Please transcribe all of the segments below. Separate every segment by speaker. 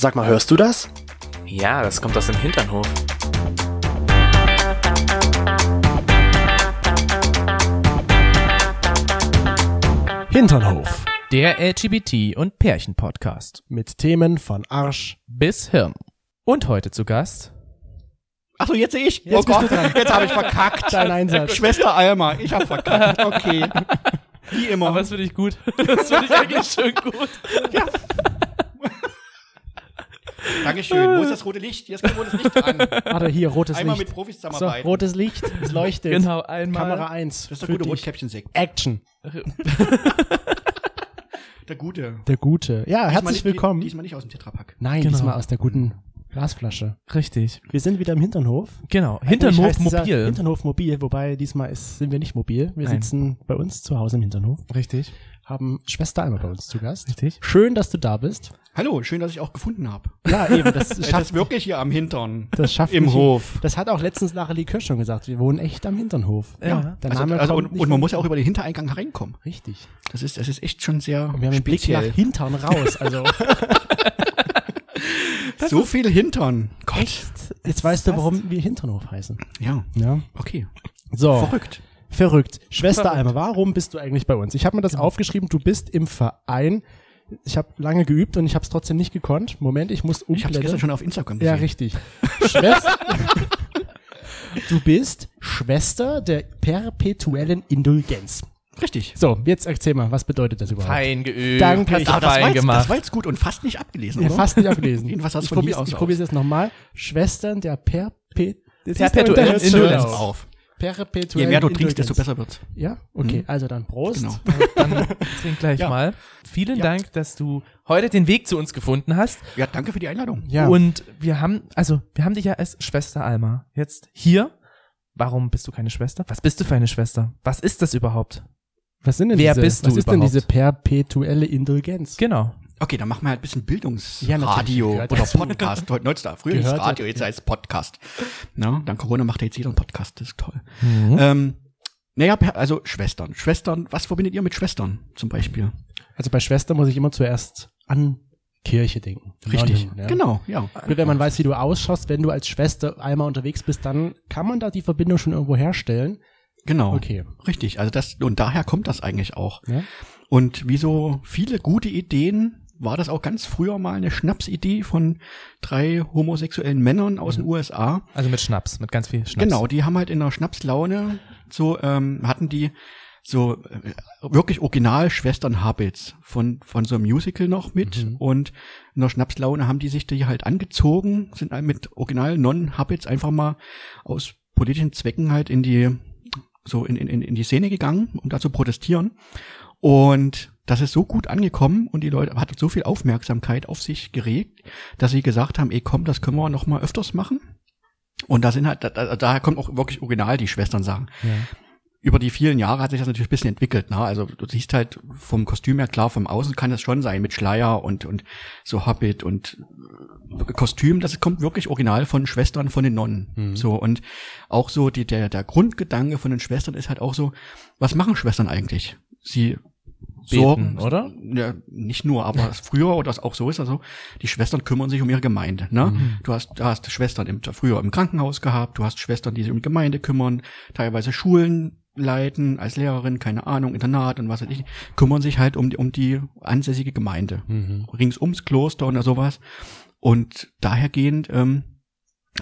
Speaker 1: Sag mal, hörst du das?
Speaker 2: Ja, das kommt aus dem Hinternhof.
Speaker 1: Hinternhof.
Speaker 3: Der LGBT- und Pärchen-Podcast.
Speaker 1: Mit Themen von Arsch.
Speaker 3: Bis Hirn. Und heute zu Gast.
Speaker 4: Achso, jetzt sehe ich.
Speaker 1: Jetzt
Speaker 4: oh Gott, jetzt habe ich verkackt.
Speaker 1: Dein Einsatz.
Speaker 4: Schwester Alma, ich habe verkackt. Okay. Wie immer.
Speaker 3: Aber das finde ich gut. Das finde ich eigentlich schön gut.
Speaker 4: Dankeschön. Wo ist das rote Licht? Jetzt kommt rotes Licht an.
Speaker 1: Warte, hier, rotes
Speaker 4: Einmal
Speaker 1: Licht.
Speaker 4: mit Profis
Speaker 1: so,
Speaker 4: zusammenarbeiten.
Speaker 1: rotes Licht, es leuchtet.
Speaker 3: Genau, einmal.
Speaker 1: Kamera 1.
Speaker 4: das ist der gute. Rotkäppchen-Sekt.
Speaker 1: Action.
Speaker 4: Der gute.
Speaker 1: Der Gute. Ja,
Speaker 4: Diesmal
Speaker 1: herzlich
Speaker 4: nicht-
Speaker 1: willkommen.
Speaker 4: Diesmal nicht aus dem Tetrapack.
Speaker 1: Nein,
Speaker 3: Genau.
Speaker 1: diesmal aus der guten Glasflasche.
Speaker 3: Richtig.
Speaker 1: Wir sind wieder im Hinternhof.
Speaker 3: Genau. Hinternhof mobil.
Speaker 1: Hinternhof mobil, wobei diesmal ist, sind wir nicht mobil. Wir
Speaker 3: Nein.
Speaker 1: sitzen bei uns zu Hause im Hinternhof,
Speaker 3: Richtig.
Speaker 1: Haben Schwester einmal bei uns zu Gast.
Speaker 3: Richtig.
Speaker 1: Schön, dass du da bist.
Speaker 4: Hallo, schön, dass ich auch gefunden habe.
Speaker 1: Ja, eben, das
Speaker 4: Das
Speaker 1: schafft
Speaker 4: ist wirklich hier am Hintern.
Speaker 1: Das schafft
Speaker 4: Im
Speaker 1: nicht-
Speaker 4: Hof.
Speaker 1: Das hat auch letztens Lara Likör schon gesagt. Wir wohnen echt am Hinternhof.
Speaker 3: Ja.
Speaker 1: Der
Speaker 4: Also,
Speaker 1: Name
Speaker 4: also, und, und man muss ja auch über den Hintereingang reinkommen.
Speaker 1: Richtig.
Speaker 4: Das ist, das ist echt schon sehr
Speaker 1: Und wir haben einen Blick nach
Speaker 4: speziell.
Speaker 1: Hintern raus. Also
Speaker 4: So viel Hintern. Gott.
Speaker 1: jetzt weißt du, warum wir Hinternhof heißen.
Speaker 4: Ja,
Speaker 1: Ja.
Speaker 4: okay.
Speaker 1: So.
Speaker 4: Verrückt.
Speaker 1: Verrückt. Schwester
Speaker 3: Verrückt.
Speaker 1: Alma, warum bist du eigentlich bei uns? Ich habe mir das aufgeschrieben, du bist im Verein. Ich habe lange geübt und ich habe es trotzdem nicht gekonnt. Moment, ich muss
Speaker 4: Ich habe es
Speaker 1: umblättern.
Speaker 4: gestern schon auf Instagram
Speaker 1: Ja,
Speaker 4: gesehen.
Speaker 1: richtig. Schwester. du bist Schwester der perpetuellen Indulgenz.
Speaker 4: Richtig.
Speaker 1: So, jetzt erzähl mal, was bedeutet das überhaupt?
Speaker 3: Fein geübt.
Speaker 1: Danke.
Speaker 3: Hast
Speaker 1: Ich-
Speaker 3: du
Speaker 4: Ah, das, war
Speaker 3: fein
Speaker 4: jetzt, das
Speaker 3: gemacht.
Speaker 4: war jetzt gut und fast nicht abgelesen,
Speaker 1: Ja,
Speaker 4: oder?
Speaker 1: fast nicht abgelesen.
Speaker 4: Jedenfalls hast du
Speaker 1: ich probiere es jetzt nochmal. Schwestern der Perpet
Speaker 3: Perpetuellen Indulgenz.
Speaker 1: auf.
Speaker 4: Auf.
Speaker 1: Perpetuellen
Speaker 4: Je mehr du trinkst, desto besser wird's.
Speaker 1: Ja, okay, also dann Prost.
Speaker 4: Genau.
Speaker 3: Dann trink gleich
Speaker 4: Ja.
Speaker 3: mal. Vielen
Speaker 4: Ja.
Speaker 3: Dank, dass du heute den Weg zu uns gefunden hast.
Speaker 4: Ja, danke für die Einladung.
Speaker 1: Ja,
Speaker 3: Und wir haben, also, wir haben dich ja als Schwester Alma jetzt hier. Warum bist du keine Schwester? Was bist du für eine Schwester? Was ist das überhaupt?
Speaker 1: was sind denn
Speaker 3: wer
Speaker 1: diese,
Speaker 3: bist
Speaker 1: was
Speaker 3: du
Speaker 1: ist denn
Speaker 3: überhaupt?
Speaker 1: diese perpetuelle Indulgenz?
Speaker 3: Genau.
Speaker 4: Okay, dann machen wir halt ein bisschen
Speaker 1: Ja,
Speaker 4: Bildungsradio
Speaker 1: gehört
Speaker 4: oder. Podcast. Heute nutzt da. Früher hieß
Speaker 1: Gehört
Speaker 4: Radio,
Speaker 1: ja-
Speaker 4: jetzt heißt Podcast. Na, dann Corona macht ja jetzt jeder einen Podcast. Das ist toll.
Speaker 1: Mhm.
Speaker 4: Ähm, naja, also Schwestern. Schwestern, was verbindet ihr mit Schwestern zum Beispiel?
Speaker 1: Also bei Schwester muss ich immer zuerst an Kirche denken.
Speaker 4: Richtig.
Speaker 1: Nonnen, ja.
Speaker 4: Genau, ja.
Speaker 1: Wenn man weiß, wie du ausschaust, wenn du als Schwester einmal unterwegs bist, dann kann man da die Verbindung schon irgendwo herstellen.
Speaker 4: Genau.
Speaker 1: Okay.
Speaker 4: Richtig. Also das, und daher kommt das eigentlich auch.
Speaker 1: Ja?
Speaker 4: Und wie so viele gute Ideen war das auch ganz früher mal eine Schnapsidee von drei homosexuellen Männern aus den USA.
Speaker 3: Also mit Schnaps, mit ganz viel Schnaps.
Speaker 4: Genau, die haben halt in der Schnapslaune so ähm, hatten die so äh, wirklich original Schwestern Habits von von so einem Musical noch mit
Speaker 1: Mhm.
Speaker 4: und in der Schnapslaune haben die sich die halt angezogen, sind halt mit original Non Habits einfach mal aus politischen Zwecken halt in die so in, in, in die Szene gegangen, um da zu protestieren. Und das ist so gut angekommen und die Leute hat so viel Aufmerksamkeit auf sich geregt, dass sie gesagt haben, ey komm, das können wir noch mal öfters machen. Und da sind halt, da, da, daher kommt auch wirklich original die Schwestern sagen.
Speaker 1: Ja.
Speaker 4: Über die vielen Jahre hat sich das natürlich ein bisschen entwickelt. Ne? Also du siehst halt vom Kostüm her klar, vom Außen kann das schon sein mit Schleier und und so Hobbit und äh, Kostüm. Das kommt wirklich original von Schwestern von den Nonnen.
Speaker 1: Mhm.
Speaker 4: So und auch so die der der Grundgedanke von den Schwestern ist halt auch so, was machen Schwestern eigentlich? Sie
Speaker 3: Beten, oder?
Speaker 4: Ja, nicht nur, aber früher oder das auch so ist also, die Schwestern kümmern sich um ihre Gemeinde. Ne?
Speaker 1: Mhm.
Speaker 4: Du hast, du hast Schwestern im, früher im Krankenhaus gehabt, du hast Schwestern, die sich um die Gemeinde kümmern, teilweise Schulen leiten, als Lehrerin, keine Ahnung, Internat und was weiß ich, kümmern sich halt um die, um die ansässige Gemeinde.
Speaker 1: Mhm.
Speaker 4: Rings ums Kloster und sowas. Und dahergehend, ähm,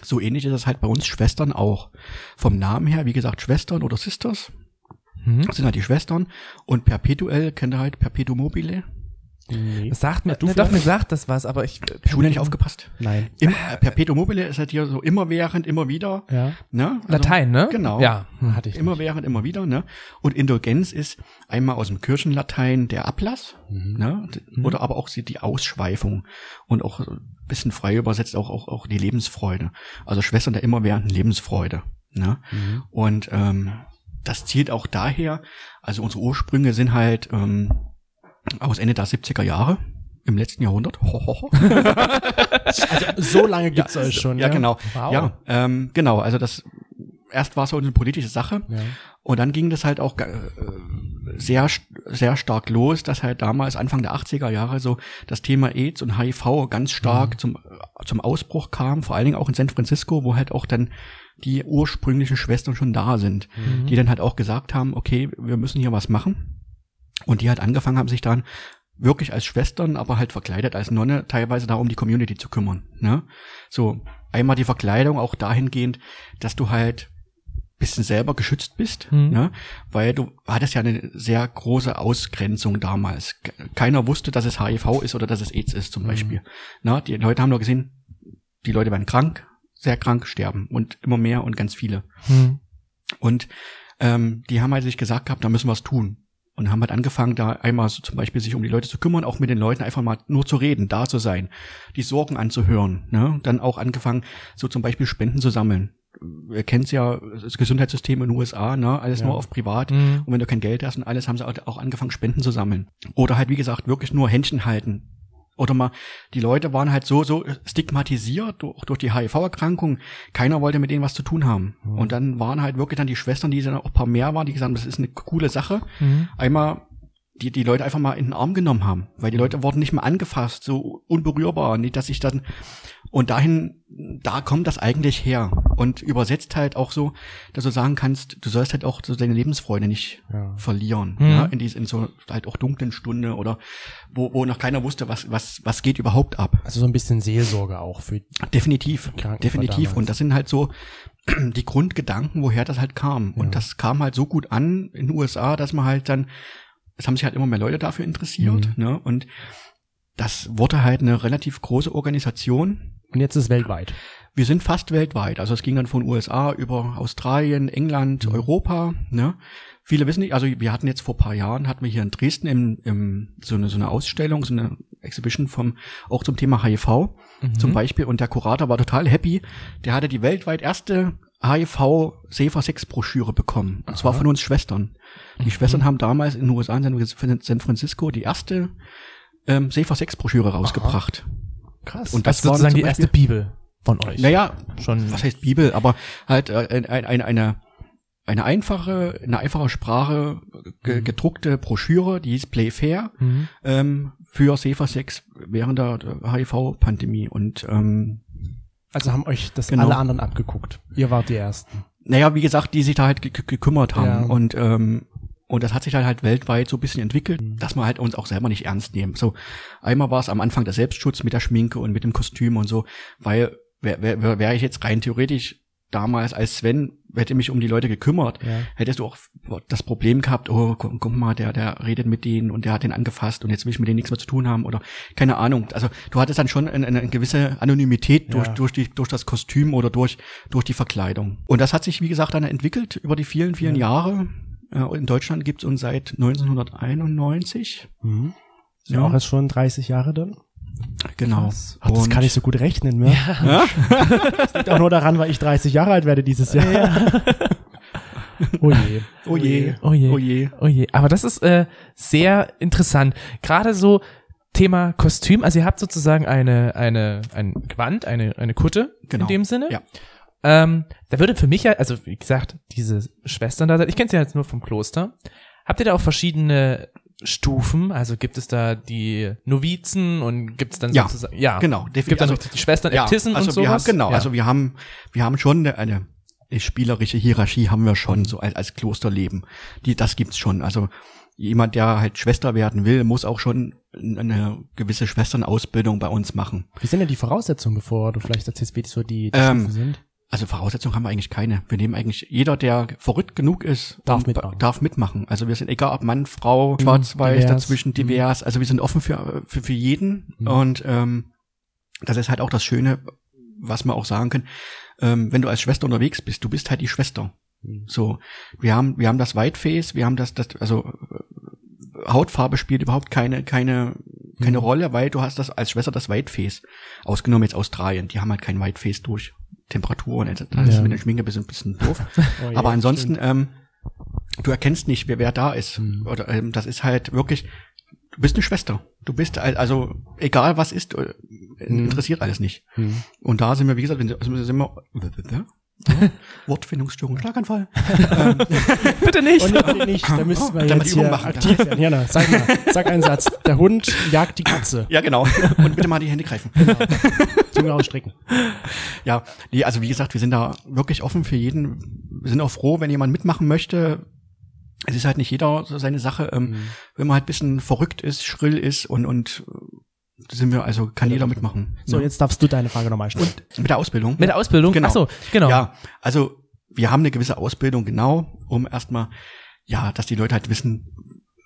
Speaker 4: so ähnlich ist das halt bei uns Schwestern auch. Vom Namen her, wie gesagt, Schwestern oder Sisters,
Speaker 3: Mhm.
Speaker 4: das sind halt die Schwestern. Und perpetuell kennt ihr halt Perpetuum mobile.
Speaker 1: Nee.
Speaker 3: Das sagt mir,
Speaker 1: du
Speaker 3: ne, doch, mir sagt das was, aber ich.
Speaker 4: Schule nicht aufgepasst.
Speaker 1: Nein.
Speaker 4: Im, äh, Perpetuum mobile ist halt hier so immerwährend, immer wieder.
Speaker 1: Ja.
Speaker 4: Ne? Also
Speaker 3: Latein, ne?
Speaker 4: Genau.
Speaker 3: Ja.
Speaker 1: Hm, Hatte ich.
Speaker 4: Immer während, immer wieder. Ne? Und Indulgenz ist einmal aus dem Kirchenlatein der Ablass,
Speaker 1: Mhm.
Speaker 4: ne? D- oder aber auch die- die Ausschweifung und auch ein bisschen frei übersetzt auch, auch, auch die Lebensfreude. Also Schwestern der immerwährenden Lebensfreude. Ne?
Speaker 1: Mhm.
Speaker 4: Und ähm, das zielt auch daher, also unsere Ursprünge sind halt ähm, aus Ende der 70er Jahre im letzten Jahrhundert.
Speaker 1: Also so lange gibt's
Speaker 4: ja,
Speaker 1: euch schon.
Speaker 4: Ja, genau.
Speaker 1: Wow.
Speaker 4: Ja, ähm, genau. Also das erst war es so eine politische Sache
Speaker 1: Ja.
Speaker 4: und dann ging das halt auch äh, sehr sehr stark los, dass halt damals Anfang der 80er Jahre so das Thema AIDS und HIV ganz stark
Speaker 1: Mhm.
Speaker 4: zum, zum Ausbruch kam, vor allen Dingen auch in San Francisco, wo halt auch dann die ursprünglichen Schwestern schon da sind,
Speaker 1: Mhm.
Speaker 4: die dann halt auch gesagt haben, okay, wir müssen hier was machen. Und die halt angefangen haben, sich dann wirklich als Schwestern, aber halt verkleidet als Nonne, teilweise da um die Community zu kümmern. Ne? So, einmal die Verkleidung auch dahingehend, dass du halt bisschen selber geschützt bist,
Speaker 3: Mhm.
Speaker 4: ne? weil du hattest ja eine sehr große Ausgrenzung damals. Ke- Keiner wusste, dass es HIV ist oder dass es AIDS ist zum
Speaker 1: Mhm.
Speaker 4: Beispiel. Na, die Leute haben nur gesehen, die Leute werden krank, sehr krank, sterben und immer mehr und ganz viele.
Speaker 3: Hm.
Speaker 4: Und ähm, die haben halt sich gesagt gehabt, da müssen wir was tun. Und haben halt angefangen, da einmal so zum Beispiel sich um die Leute zu kümmern, auch mit den Leuten einfach mal nur zu reden, da zu sein, die Sorgen anzuhören. Ne? Dann auch angefangen, so zum Beispiel Spenden zu sammeln. Ihr kennt ja das Gesundheitssystem in den USA, ne? alles
Speaker 1: Ja.
Speaker 4: nur auf privat.
Speaker 3: Hm.
Speaker 4: Und wenn du kein Geld hast und alles, haben sie auch angefangen, Spenden zu sammeln. Oder halt, wie gesagt, wirklich nur Händchen halten. Oder mal, die Leute waren halt so, so stigmatisiert durch, durch die HIV-Erkrankung. Keiner wollte mit denen was zu tun haben.
Speaker 1: Mhm.
Speaker 4: Und dann waren halt wirklich dann die Schwestern, die dann auch ein paar mehr waren, die gesagt haben, das ist eine coole Sache.
Speaker 3: Hm.
Speaker 4: Einmal die, die Leute einfach mal in den Arm genommen haben. Weil die Leute wurden nicht mehr angefasst, so unberührbar. Nicht, dass ich dann, und dahin, da kommt das eigentlich her. Und übersetzt halt auch so, dass du sagen kannst, du sollst halt auch so deine Lebensfreude nicht
Speaker 1: Ja.
Speaker 4: verlieren.
Speaker 3: Mhm.
Speaker 4: Ja, in, dies, in so halt auch dunklen Stunde oder wo, wo noch keiner wusste, was, was, was geht überhaupt ab.
Speaker 1: Also so ein bisschen Seelsorge auch für
Speaker 4: Definitiv, definitiv. Und das sind halt so die Grundgedanken, woher das halt kam.
Speaker 1: Ja.
Speaker 4: Und das kam halt so gut an in den USA, dass man halt dann, es haben sich halt immer mehr Leute dafür interessiert.
Speaker 1: Mhm.
Speaker 4: Ne? Und das wurde halt eine relativ große Organisation.
Speaker 1: Und jetzt ist weltweit.
Speaker 4: Wir sind fast weltweit. Also es ging dann von USA über Australien, England,
Speaker 1: Mhm.
Speaker 4: Europa. Ne? Viele wissen nicht, also wir hatten jetzt vor ein paar Jahren, hatten wir hier in Dresden im, im, so, eine, so eine Ausstellung, so eine Exhibition vom, auch zum Thema HIV
Speaker 3: Mhm.
Speaker 4: zum Beispiel. Und der Kurator war total happy. Der hatte die weltweit erste HIV Safer Sex Broschüre bekommen. Und zwar
Speaker 1: Aha.
Speaker 4: von uns Schwestern. Die Schwestern haben damals in den USA, in San Francisco, die erste ähm, Safer Sex Broschüre rausgebracht.
Speaker 1: Krass.
Speaker 4: Und
Speaker 3: Das
Speaker 4: das
Speaker 3: ist
Speaker 4: war
Speaker 3: sozusagen die erste Bibel von euch.
Speaker 4: Naja,
Speaker 3: schon.
Speaker 4: was heißt Bibel, aber halt äh, ein, ein, eine eine einfache, eine einfache Sprache ge, gedruckte Broschüre, die hieß Play Fair,
Speaker 3: Mhm.
Speaker 4: ähm, für Safer Sex während der HIV-Pandemie. Und ähm,
Speaker 1: also haben euch das
Speaker 4: Genau.
Speaker 1: alle anderen abgeguckt. Ihr wart die Ersten.
Speaker 4: naja, wie gesagt, die sich da halt ge ge gekümmert haben.
Speaker 1: Ja.
Speaker 4: Und ähm, und das hat sich dann halt weltweit so ein bisschen entwickelt,
Speaker 1: Mhm.
Speaker 4: dass wir halt uns auch selber nicht ernst nehmen. So, einmal war es am Anfang der Selbstschutz mit der Schminke und mit dem Kostüm und so, weil wäre wär, wär ich jetzt rein theoretisch damals als Sven, hätte mich um die Leute gekümmert,
Speaker 1: Ja.
Speaker 4: hättest du auch das Problem gehabt, oh, guck, guck mal, der, der redet mit denen und der hat den angefasst und jetzt will ich mit denen nichts mehr zu tun haben oder keine Ahnung. Also du hattest dann schon eine, eine gewisse Anonymität durch,
Speaker 1: Ja.
Speaker 4: durch, die, durch das Kostüm oder durch, durch die Verkleidung. Und das hat sich, wie gesagt, dann entwickelt über die vielen, vielen Jahre. In Deutschland gibt's uns seit 1991.
Speaker 1: Mhm.
Speaker 4: Ja.
Speaker 1: ja auch erst schon 30 Jahre dann.
Speaker 4: Genau.
Speaker 1: Ach, das kann ich so gut rechnen, ne?
Speaker 4: Ja?
Speaker 1: Das liegt auch nur daran, weil ich 30 Jahre alt werde dieses Jahr. oh je.
Speaker 4: Oh je.
Speaker 3: Oh je.
Speaker 4: Oh je.
Speaker 3: Oh je, aber das ist äh, sehr interessant. Gerade so Thema Kostüm, also ihr habt sozusagen eine, eine, ein Gewand, eine, eine Kutte
Speaker 4: Genau.
Speaker 3: in dem Sinne.
Speaker 4: Ja.
Speaker 3: Ähm, da würde für mich ja, also wie gesagt, diese Schwestern da, ich kenne sie ja jetzt nur vom Kloster. Habt ihr da auch verschiedene Stufen? Also gibt es da die Novizen und gibt es dann
Speaker 4: Ja,
Speaker 3: sozusagen, ja,
Speaker 4: Genau.
Speaker 3: gibt es dann
Speaker 4: Also-
Speaker 3: noch die Schwestern
Speaker 4: ja,
Speaker 3: Äbtissen
Speaker 4: also
Speaker 3: und
Speaker 4: wir haben,
Speaker 3: sowas?
Speaker 4: genau,
Speaker 3: ja.
Speaker 4: also wir haben, wir haben schon eine, eine spielerische Hierarchie haben wir schon, so als, als Klosterleben. Die, das gibt's schon. Also jemand, der halt Schwester werden will, muss auch schon eine gewisse Schwesternausbildung bei uns machen.
Speaker 1: Wie sind denn die Voraussetzungen, bevor du vielleicht erzählst, wie so die, die
Speaker 4: Ähm,
Speaker 1: Stufen sind?
Speaker 4: Also Voraussetzungen haben wir eigentlich keine. Wir nehmen eigentlich, jeder, der verrückt genug ist,
Speaker 1: Darf mitmachen.
Speaker 4: darf mitmachen. Also wir sind egal ob Mann, Frau, schwarz, weiß,
Speaker 1: divers.
Speaker 4: dazwischen divers. Also wir sind offen für, für, für jeden.
Speaker 1: Mhm.
Speaker 4: Und ähm, das ist halt auch das Schöne, was wir auch sagen können. Ähm, wenn du als Schwester unterwegs bist, du bist halt die Schwester.
Speaker 1: Mhm.
Speaker 4: So, wir haben, wir haben das Whiteface, wir haben das, das, also Hautfarbe spielt überhaupt keine, keine, keine
Speaker 1: Mhm.
Speaker 4: Rolle, weil du hast das als Schwester das Whiteface. Ausgenommen jetzt Australien, die haben halt kein Whiteface durch Temperatur und das ist
Speaker 1: Ja.
Speaker 4: mit der Schminke ein bisschen, ein bisschen doof.
Speaker 1: Oh je,
Speaker 4: Aber ansonsten,
Speaker 1: stimmt.
Speaker 4: ähm, du erkennst nicht, wer, wer da ist.
Speaker 1: Mhm.
Speaker 4: Oder ähm, das ist halt wirklich, du bist eine Schwester. Du bist al- also egal was ist, äh,
Speaker 1: Mhm.
Speaker 4: interessiert alles nicht.
Speaker 1: Mhm.
Speaker 4: Und da sind wir, wie gesagt, wenn- also sind wir, Wortfindungsstörung, Schlaganfall.
Speaker 3: Bitte nicht.
Speaker 1: Und nee, nicht, da müssen wir
Speaker 4: Da
Speaker 1: jetzt hier
Speaker 4: machen.
Speaker 1: aktiv werden. Jana, sag mal, sag einen Satz. Der Hund jagt die Katze.
Speaker 4: Ja, genau. Und bitte mal die Hände greifen.
Speaker 1: Zunge ausstrecken.
Speaker 4: Ja, nee, also wie gesagt, wir sind da wirklich offen für jeden. Wir sind auch froh, wenn jemand mitmachen möchte. Es ist halt nicht jeder so seine Sache. Ähm,
Speaker 1: Mhm.
Speaker 4: Wenn man halt bisschen verrückt ist, schrill ist und, und sind wir, also kann jeder mitmachen.
Speaker 1: So,
Speaker 4: Ja.
Speaker 1: jetzt darfst du deine Frage nochmal stellen.
Speaker 4: mit der Ausbildung.
Speaker 3: Mit der Ausbildung?
Speaker 4: Genau.
Speaker 3: Ach so, genau.
Speaker 4: Ja, also wir haben eine gewisse Ausbildung, genau, um erstmal, ja, dass die Leute halt wissen,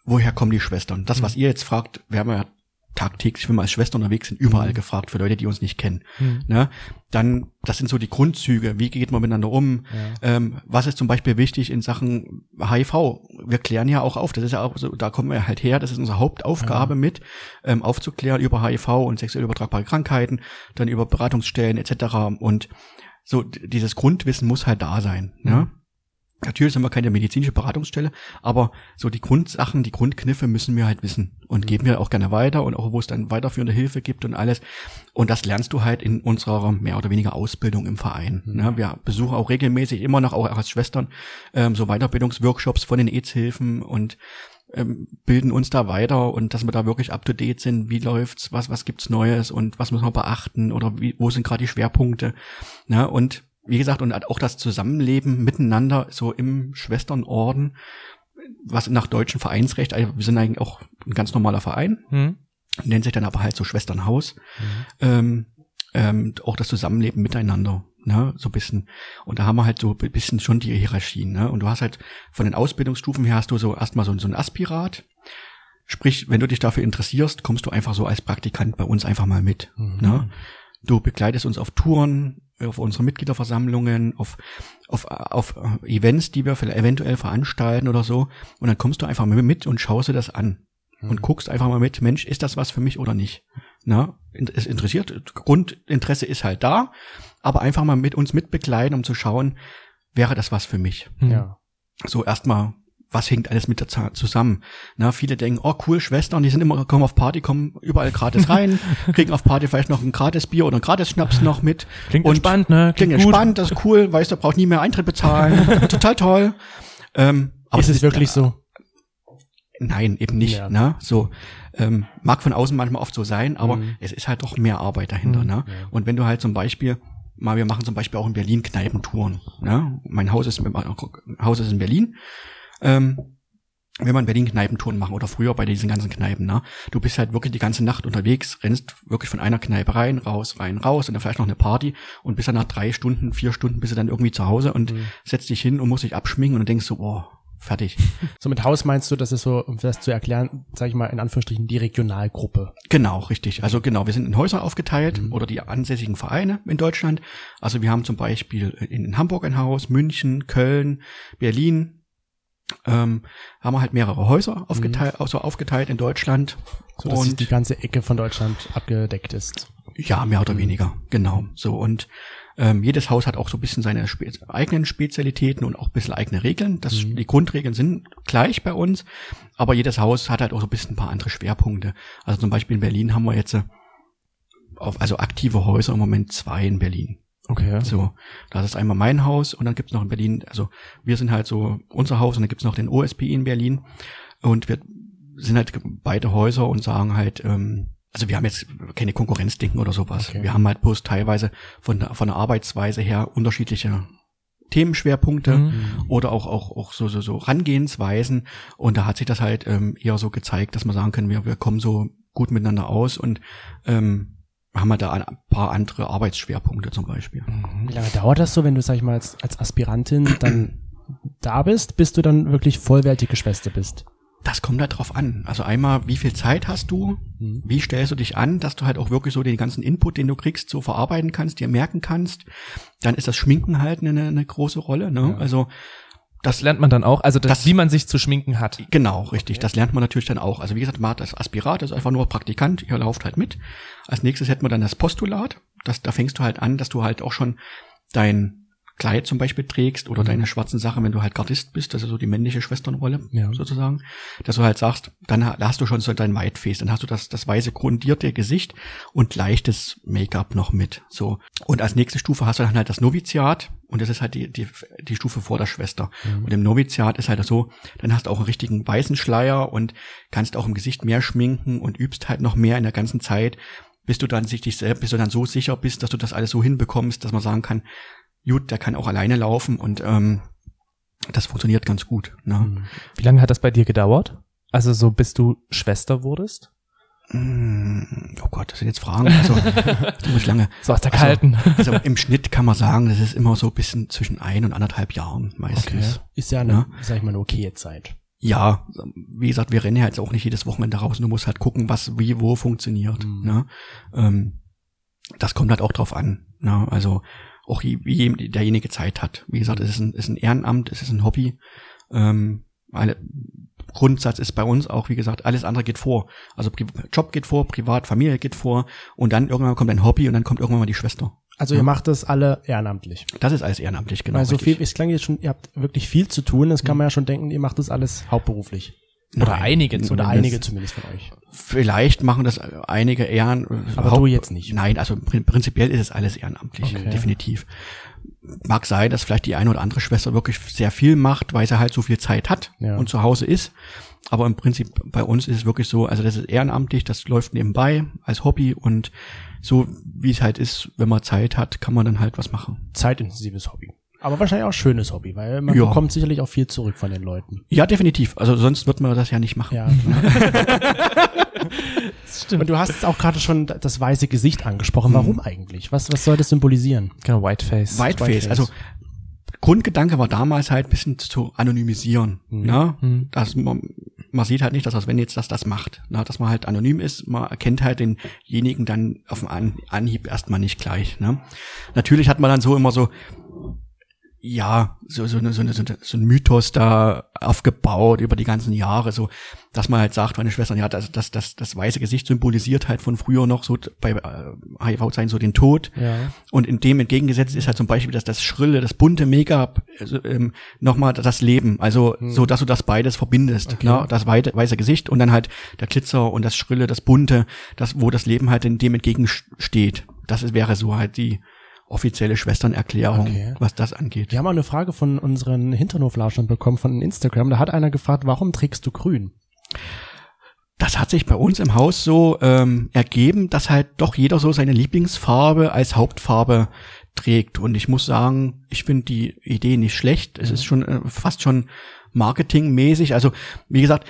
Speaker 4: woher kommen die Schwestern. Das,
Speaker 3: Mhm.
Speaker 4: was ihr jetzt fragt, wir haben ja tagtäglich, wenn wir als Schwester unterwegs sind, überall
Speaker 3: Mhm.
Speaker 4: gefragt für Leute, die uns nicht kennen.
Speaker 3: Mhm.
Speaker 4: Ne? Dann, das sind so die Grundzüge. Wie geht man miteinander um? Ähm, was ist zum Beispiel wichtig in Sachen HIV? Wir klären ja auch auf. Das ist ja auch so, da kommen wir halt her. Das ist unsere Hauptaufgabe mit, ähm, aufzuklären über HIV und sexuell übertragbare Krankheiten, dann über Beratungsstellen etc. Und so dieses Grundwissen muss halt da sein. Ne? Natürlich sind wir keine medizinische Beratungsstelle, aber so die Grundsachen, die Grundkniffe müssen wir halt wissen und geben wir auch gerne weiter und auch wo es dann weiterführende Hilfe gibt und alles. Und das lernst du halt in unserer mehr oder weniger Ausbildung im Verein. Ne? Wir besuchen auch regelmäßig immer noch auch als Schwestern ähm, so Weiterbildungsworkshops von den AIDS-Hilfen und ähm, bilden uns da weiter und dass wir da wirklich up to date sind, wie läuft's, was was gibt's Neues und was müssen wir beachten oder wie, wo sind gerade die Schwerpunkte. Ne? Und wie gesagt, und auch das Zusammenleben miteinander so im Schwesternorden, was nach deutschem Vereinsrecht, also wir sind eigentlich auch ein ganz normaler Verein,
Speaker 3: Hm?
Speaker 4: nennt sich dann aber halt so Schwesternhaus, ähm, ähm, auch das Zusammenleben miteinander, ne, so ein bisschen. Und da haben wir halt so ein bisschen schon die Hierarchien, ne, und du hast halt von den Ausbildungsstufen her hast du so erstmal so, so ein Aspirat, sprich, wenn du dich dafür interessierst, kommst du einfach so als Praktikant bei uns einfach mal mit, ne. Du begleitest uns auf Touren, auf unsere Mitgliederversammlungen, auf, auf, auf Events, die wir vielleicht eventuell veranstalten oder so. Und dann kommst du einfach mal mit und schaust dir das an. Und guckst einfach mal mit, Mensch, ist das was für mich oder nicht? Na, es interessiert, Grundinteresse ist halt da, aber einfach mal mit uns mitbegleiten, um zu schauen, wäre das was für mich?
Speaker 1: Ja.
Speaker 4: so erstmal, was hängt alles mit der Za- zusammen? Na, viele denken, oh cool, Schwestern, die sind immer, kommen auf Party, kommen überall gratis rein, kriegen auf Party vielleicht noch ein gratis Bier oder ein gratis Schnaps noch mit.
Speaker 3: Klingt
Speaker 4: Und
Speaker 3: entspannt, ne?
Speaker 4: Klingt
Speaker 3: gut.
Speaker 4: entspannt, das ist cool, weißt du, braucht nie mehr Eintritt bezahlen, total toll. Ähm, aber
Speaker 1: ist es wirklich so?
Speaker 4: Nein, eben nicht.
Speaker 1: Ja.
Speaker 4: Ne? So ähm, mag von außen manchmal oft so sein, aber
Speaker 1: Mhm.
Speaker 4: es ist halt doch mehr Arbeit dahinter.
Speaker 1: Mhm,
Speaker 4: Ne? Und wenn du halt zum Beispiel mal, wir machen zum Beispiel auch in Berlin Kneipentouren. Ne? Mein Haus ist, mein Haus ist in Berlin. Ähm, wenn man in Berlin Kneipentouren machen oder früher bei diesen ganzen Kneipen, ne? Du bist halt wirklich die ganze Nacht unterwegs, rennst wirklich von einer Kneipe rein, raus, rein, raus und dann vielleicht noch eine Party und bist dann nach drei Stunden, vier Stunden bist du dann irgendwie zu Hause und
Speaker 1: Mhm.
Speaker 4: setzt dich hin und musst dich abschminken und dann denkst du, oh, fertig.
Speaker 1: So mit Haus meinst du, das ist so, um das zu erklären, sag ich mal in Anführungsstrichen, die Regionalgruppe.
Speaker 4: Genau, richtig. Also genau, wir sind in Häuser aufgeteilt
Speaker 1: Mhm.
Speaker 4: oder die ansässigen Vereine in Deutschland. Also wir haben zum Beispiel in Hamburg ein Haus, München, Köln, Berlin. Ähm, haben wir halt mehrere Häuser aufgeteilt, also aufgeteilt in Deutschland.
Speaker 1: So dass
Speaker 4: und
Speaker 1: die ganze Ecke von Deutschland abgedeckt ist.
Speaker 4: ja, mehr oder weniger, genau. So und ähm, jedes Haus hat auch so ein bisschen seine spe eigenen Spezialitäten und auch ein bisschen eigene Regeln. Das,
Speaker 1: Mhm.
Speaker 4: Die Grundregeln sind gleich bei uns, aber jedes Haus hat halt auch so ein bisschen ein paar andere Schwerpunkte. Also zum Beispiel in Berlin haben wir jetzt äh, auf, also aktive Häuser im Moment zwei in Berlin.
Speaker 1: Okay.
Speaker 4: So, das ist einmal mein Haus und dann gibt's noch in Berlin, also wir sind halt so unser Haus und dann gibt's noch den OSPI in Berlin und wir sind halt beide Häuser und sagen halt, ähm, also wir haben jetzt keine Konkurrenzdenken oder sowas.
Speaker 1: Okay.
Speaker 4: Wir haben halt bloß teilweise von der, von der Arbeitsweise her unterschiedliche Themenschwerpunkte
Speaker 3: Mhm.
Speaker 4: oder auch, auch, auch so, so, so Rangehensweisen. Und da hat sich das halt ähm, eher so gezeigt, dass man sagen können, wir, wir kommen so gut miteinander aus und ähm, haben wir da ein paar andere Arbeitsschwerpunkte zum Beispiel.
Speaker 1: Wie lange dauert das so, wenn du, sag ich mal, als, als Aspirantin dann da bist, bis du dann wirklich vollwertige Schwester bist?
Speaker 4: Das kommt halt drauf an. Also einmal, wie viel Zeit hast du?
Speaker 1: Mhm.
Speaker 4: Wie stellst du dich an, dass du halt auch wirklich so den ganzen Input, den du kriegst, so verarbeiten kannst, dir merken kannst? Dann ist das Schminken halt eine, eine große Rolle. Ne?
Speaker 1: Ja.
Speaker 4: Also
Speaker 3: Das lernt man dann auch, also das,
Speaker 4: Das-
Speaker 3: wie man sich zu schminken hat.
Speaker 4: Genau, richtig. Das lernt man natürlich dann auch. Also wie gesagt, man hat das Aspirat, das ist einfach nur Praktikant, ihr lauft halt mit. Als nächstes hätten wir dann das Postulat. Das, da fängst du halt an, dass du halt auch schon dein Kleid zum Beispiel trägst oder deine schwarzen Sachen, wenn du halt Gardist bist, das ist so die männliche Schwesternrolle
Speaker 1: Ja.
Speaker 4: sozusagen, dass du halt sagst, dann ha- hast du schon so dein Whiteface, dann hast du das, das weiße grundierte Gesicht und leichtes Make-up noch mit, so. Und als nächste Stufe hast du dann halt das Noviziat Und das ist halt die, die, die Stufe vor der Schwester. Und im Noviziat ist halt so, dann hast du auch einen richtigen weißen Schleier und kannst auch im Gesicht mehr schminken und übst halt noch mehr in der ganzen Zeit, bis du dann sich dich selbst, bis du dann so sicher bist, dass du das alles so hinbekommst, dass man sagen kann, gut, der kann auch alleine laufen und ähm, das funktioniert ganz gut. Ne?
Speaker 3: Wie lange hat das bei dir gedauert? Also so bis du Schwester wurdest?
Speaker 4: Mm, Oh Gott, das sind jetzt Fragen. Also, das muss lange.
Speaker 3: So aus der
Speaker 4: Also-
Speaker 3: kalten.
Speaker 4: Also im Schnitt kann man sagen, das ist immer so ein bisschen zwischen ein und anderthalb Jahren meistens.
Speaker 1: Ist ja eine,
Speaker 4: Ja.
Speaker 1: sag ich mal, eine okaye Zeit.
Speaker 4: Ja, wie gesagt, wir rennen ja jetzt auch nicht jedes Wochenende raus. Du musst halt gucken, was wie wo funktioniert.
Speaker 1: Mhm.
Speaker 4: Ne? Ähm, das kommt halt auch drauf an. Ne? Also auch wie, wie derjenige Zeit hat. Wie gesagt, es ist ein, ist ein Ehrenamt, es ist ein Hobby. Ähm, alle, Grundsatz ist bei uns auch, wie gesagt, alles andere geht vor. Also Job geht vor, Privat, Familie geht vor und dann irgendwann kommt ein Hobby und dann kommt irgendwann mal die Schwester.
Speaker 1: Also ihr macht das alle ehrenamtlich.
Speaker 4: Das ist alles ehrenamtlich, genau.
Speaker 1: Weil so
Speaker 4: richtig.
Speaker 1: viel, es klang jetzt schon, ihr habt wirklich viel zu tun, das kann man ja schon denken, ihr macht das alles hauptberuflich.
Speaker 3: Oder
Speaker 4: Nein.
Speaker 3: einige
Speaker 1: Oder
Speaker 3: zumindest.
Speaker 1: einige zumindest von euch.
Speaker 4: Vielleicht machen das einige Ehren.
Speaker 1: Aber du jetzt nicht.
Speaker 4: Nein, also prin- prinzipiell ist es alles ehrenamtlich,
Speaker 1: Okay.
Speaker 4: definitiv. Mag sein, dass vielleicht die eine oder andere Schwester wirklich sehr viel macht, weil sie halt so viel Zeit hat
Speaker 1: Ja.
Speaker 4: und zu Hause ist. Aber im Prinzip bei uns ist es wirklich so, also das ist ehrenamtlich, das läuft nebenbei als Hobby und so wie es halt ist, wenn man Zeit hat, kann man dann halt was machen.
Speaker 1: Zeitintensives Hobby. Aber wahrscheinlich auch schönes Hobby, weil man
Speaker 4: Ja.
Speaker 1: bekommt sicherlich auch viel zurück von den Leuten.
Speaker 4: Ja, definitiv. Also sonst wird man das ja nicht machen.
Speaker 1: Ja.
Speaker 3: Stimmt.
Speaker 1: Und du hast jetzt auch gerade schon das weiße Gesicht angesprochen. Warum eigentlich? Was, was soll das symbolisieren?
Speaker 3: Genau, Whiteface.
Speaker 4: Whiteface.
Speaker 1: Whiteface.
Speaker 4: Also Grundgedanke war damals halt ein bisschen zu anonymisieren. Ne?
Speaker 3: Mhm.
Speaker 4: Dass man, man sieht halt nicht, dass das, wenn jetzt das das macht, ne? dass man halt anonym ist, man erkennt halt denjenigen dann auf dem An Anhieb erstmal nicht gleich. Ne? Natürlich hat man dann so immer so ja, so, so, eine, so, eine, so, eine, so ein Mythos da aufgebaut über die ganzen Jahre, so, dass man halt sagt, meine Schwestern, ja, das, das, das, das weiße Gesicht symbolisiert halt von früher noch so bei äh, HIV-Zeiten so den Tod.
Speaker 1: Ja.
Speaker 4: Und in dem entgegengesetzt ist halt zum Beispiel, dass das Schrille, das bunte Make-up also, ähm, nochmal das Leben. Also so, dass du das beides verbindest.
Speaker 1: Okay.
Speaker 4: Ne? Das weite, weiße Gesicht und dann halt der Glitzer und das Schrille, das bunte, das, wo das Leben halt in dem entgegensteht. Das wäre so halt die offizielle Schwesternerklärung,
Speaker 1: Okay.
Speaker 4: was das angeht.
Speaker 1: Wir haben auch eine Frage von unseren Hinternhoflauschern bekommen von Instagram. Da hat einer gefragt, warum trägst du grün?
Speaker 4: Das hat sich bei uns im Haus so ähm, ergeben, dass halt doch jeder so seine Lieblingsfarbe als Hauptfarbe trägt. Und ich muss sagen, ich finde die Idee nicht schlecht. Es ist schon äh, fast schon marketingmäßig. Also wie gesagt,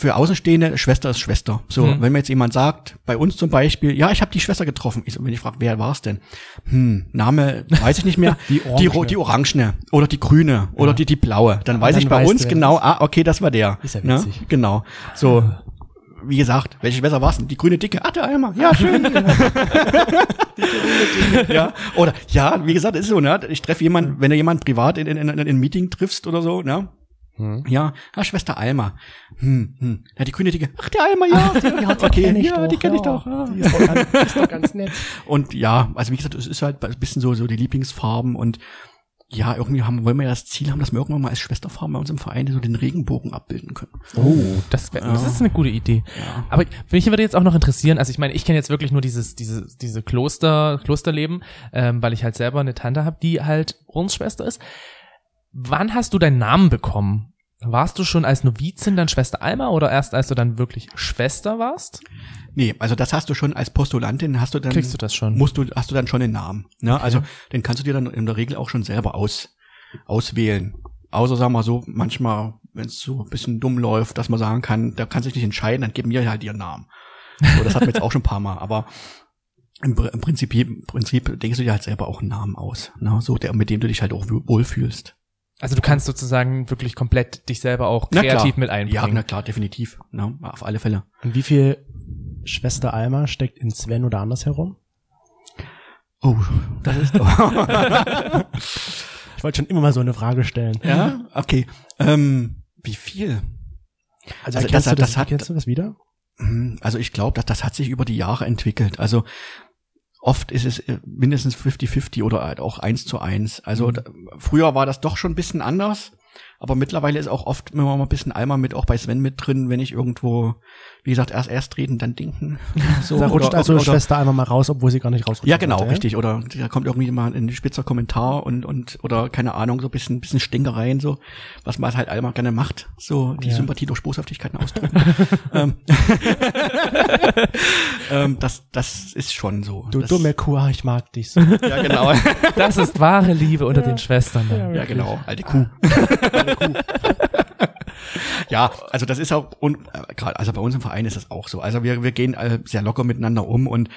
Speaker 4: für Außenstehende, Schwester ist Schwester. So,
Speaker 3: Mhm.
Speaker 4: wenn mir jetzt jemand sagt, bei uns zum Beispiel, ja, ich habe die Schwester getroffen. Ich, wenn ich frage, wer war's denn? Hm, Name weiß ich nicht mehr.
Speaker 1: Die
Speaker 4: die, ro-
Speaker 1: Orangene.
Speaker 4: die Orangene oder die Grüne oder die, die Blaue. Dann weiß
Speaker 1: dann
Speaker 4: ich bei uns genau, ah, okay, das war der.
Speaker 1: Ist ja
Speaker 4: Ne?
Speaker 1: witzig.
Speaker 4: Genau. So, wie gesagt, welche Schwester war's denn? Die grüne Dicke. Ah, der Eimer. Ja, schön. die. Ja. Oder, ja, wie gesagt, ist so, ne? Ich treffe jemanden, wenn du jemanden privat in, in, in, in ein Meeting triffst oder so, ne?
Speaker 1: Hm.
Speaker 4: Ja, ah, Schwester Alma. Hm, hm. Ja, die grüne Dicke. Ach, der Alma, ja. ja okay, ja, die kenne ich doch. Ja.
Speaker 1: Die ist doch, ganz, ist doch ganz nett.
Speaker 4: Und ja, also wie gesagt, es ist halt ein bisschen so, so die Lieblingsfarben und ja, irgendwie haben, wollen wir ja das Ziel haben, dass wir irgendwann mal als Schwesterfarben bei uns im Verein so den Regenbogen abbilden können.
Speaker 3: Oh, das, wär, das ist eine gute Idee.
Speaker 4: Ja.
Speaker 3: Aber mich würde jetzt auch noch interessieren, also ich meine, ich kenne jetzt wirklich nur dieses, diese, diese Kloster, Klosterleben, ähm, weil ich halt selber eine Tante habe, die halt Ordensschwester ist. Wann hast du deinen Namen bekommen? Warst du schon als Novizin dann Schwester Alma oder erst als du dann wirklich Schwester warst?
Speaker 4: Nee, also das hast du schon als Postulantin, hast du dann,
Speaker 3: Kriegst du das schon?
Speaker 4: musst du, hast du dann schon den Namen. Ne? Also den kannst du dir dann in der Regel auch schon selber aus, auswählen. Außer sagen wir so, manchmal, wenn es so ein bisschen dumm läuft, dass man sagen kann, da kannst du dich nicht entscheiden, dann gib mir halt ihren Namen. So, das hatten wir jetzt auch schon ein paar Mal, aber im, im Prinzip, im Prinzip denkst du dir halt selber auch einen Namen aus, ne? so der, mit dem du dich halt auch wohl- wohlfühlst.
Speaker 3: Also du kannst sozusagen wirklich komplett dich selber auch
Speaker 4: Na
Speaker 3: kreativ mit einbringen.
Speaker 4: Ja, na klar, definitiv, ne? auf alle Fälle.
Speaker 1: Und wie viel Schwester Alma steckt in Sven oder andersherum?
Speaker 4: Oh, das ist
Speaker 1: Ich wollte schon immer mal so eine Frage stellen.
Speaker 4: ja, okay. Ähm, wie viel?
Speaker 1: Also,
Speaker 4: Also das
Speaker 1: das,
Speaker 4: das hat-
Speaker 1: du das wieder?
Speaker 4: Hm, Also ich glaube, dass das hat sich über die Jahre entwickelt. Also oft ist es äh, mindestens 50-50 oder halt auch eins zu eins. Also
Speaker 1: Mhm.
Speaker 4: da, früher war das doch schon ein bisschen anders. Aber mittlerweile ist auch oft immer mal ein bisschen Alma mit, auch bei Sven mit drin, wenn ich irgendwo, wie gesagt, erst erst reden, dann denken.
Speaker 1: So, da rutscht
Speaker 4: oder,
Speaker 1: also
Speaker 4: oder,
Speaker 1: Schwester einmal mal raus, obwohl sie gar nicht rausrutscht.
Speaker 4: Ja, genau,
Speaker 1: wollte,
Speaker 4: richtig. Oder da kommt irgendwie mal ein spitzer Kommentar und, und, oder keine Ahnung, so ein bisschen, bisschen Stinkereien, so, was man halt Alma gerne macht. So, die
Speaker 1: Ja.
Speaker 4: Sympathie durch Boshaftigkeiten ausdrücken. ähm, ähm, das, das ist schon so.
Speaker 1: Du
Speaker 4: das,
Speaker 1: dumme Kuh, ah, ich mag dich so.
Speaker 4: Ja, genau.
Speaker 3: Das ist wahre Liebe unter den Schwestern. Dann.
Speaker 4: Ja, genau. Alte Kuh. Ja, also das ist auch, und äh, gerade, also bei uns im Verein ist das auch so. Also wir, wir gehen äh, sehr locker miteinander um und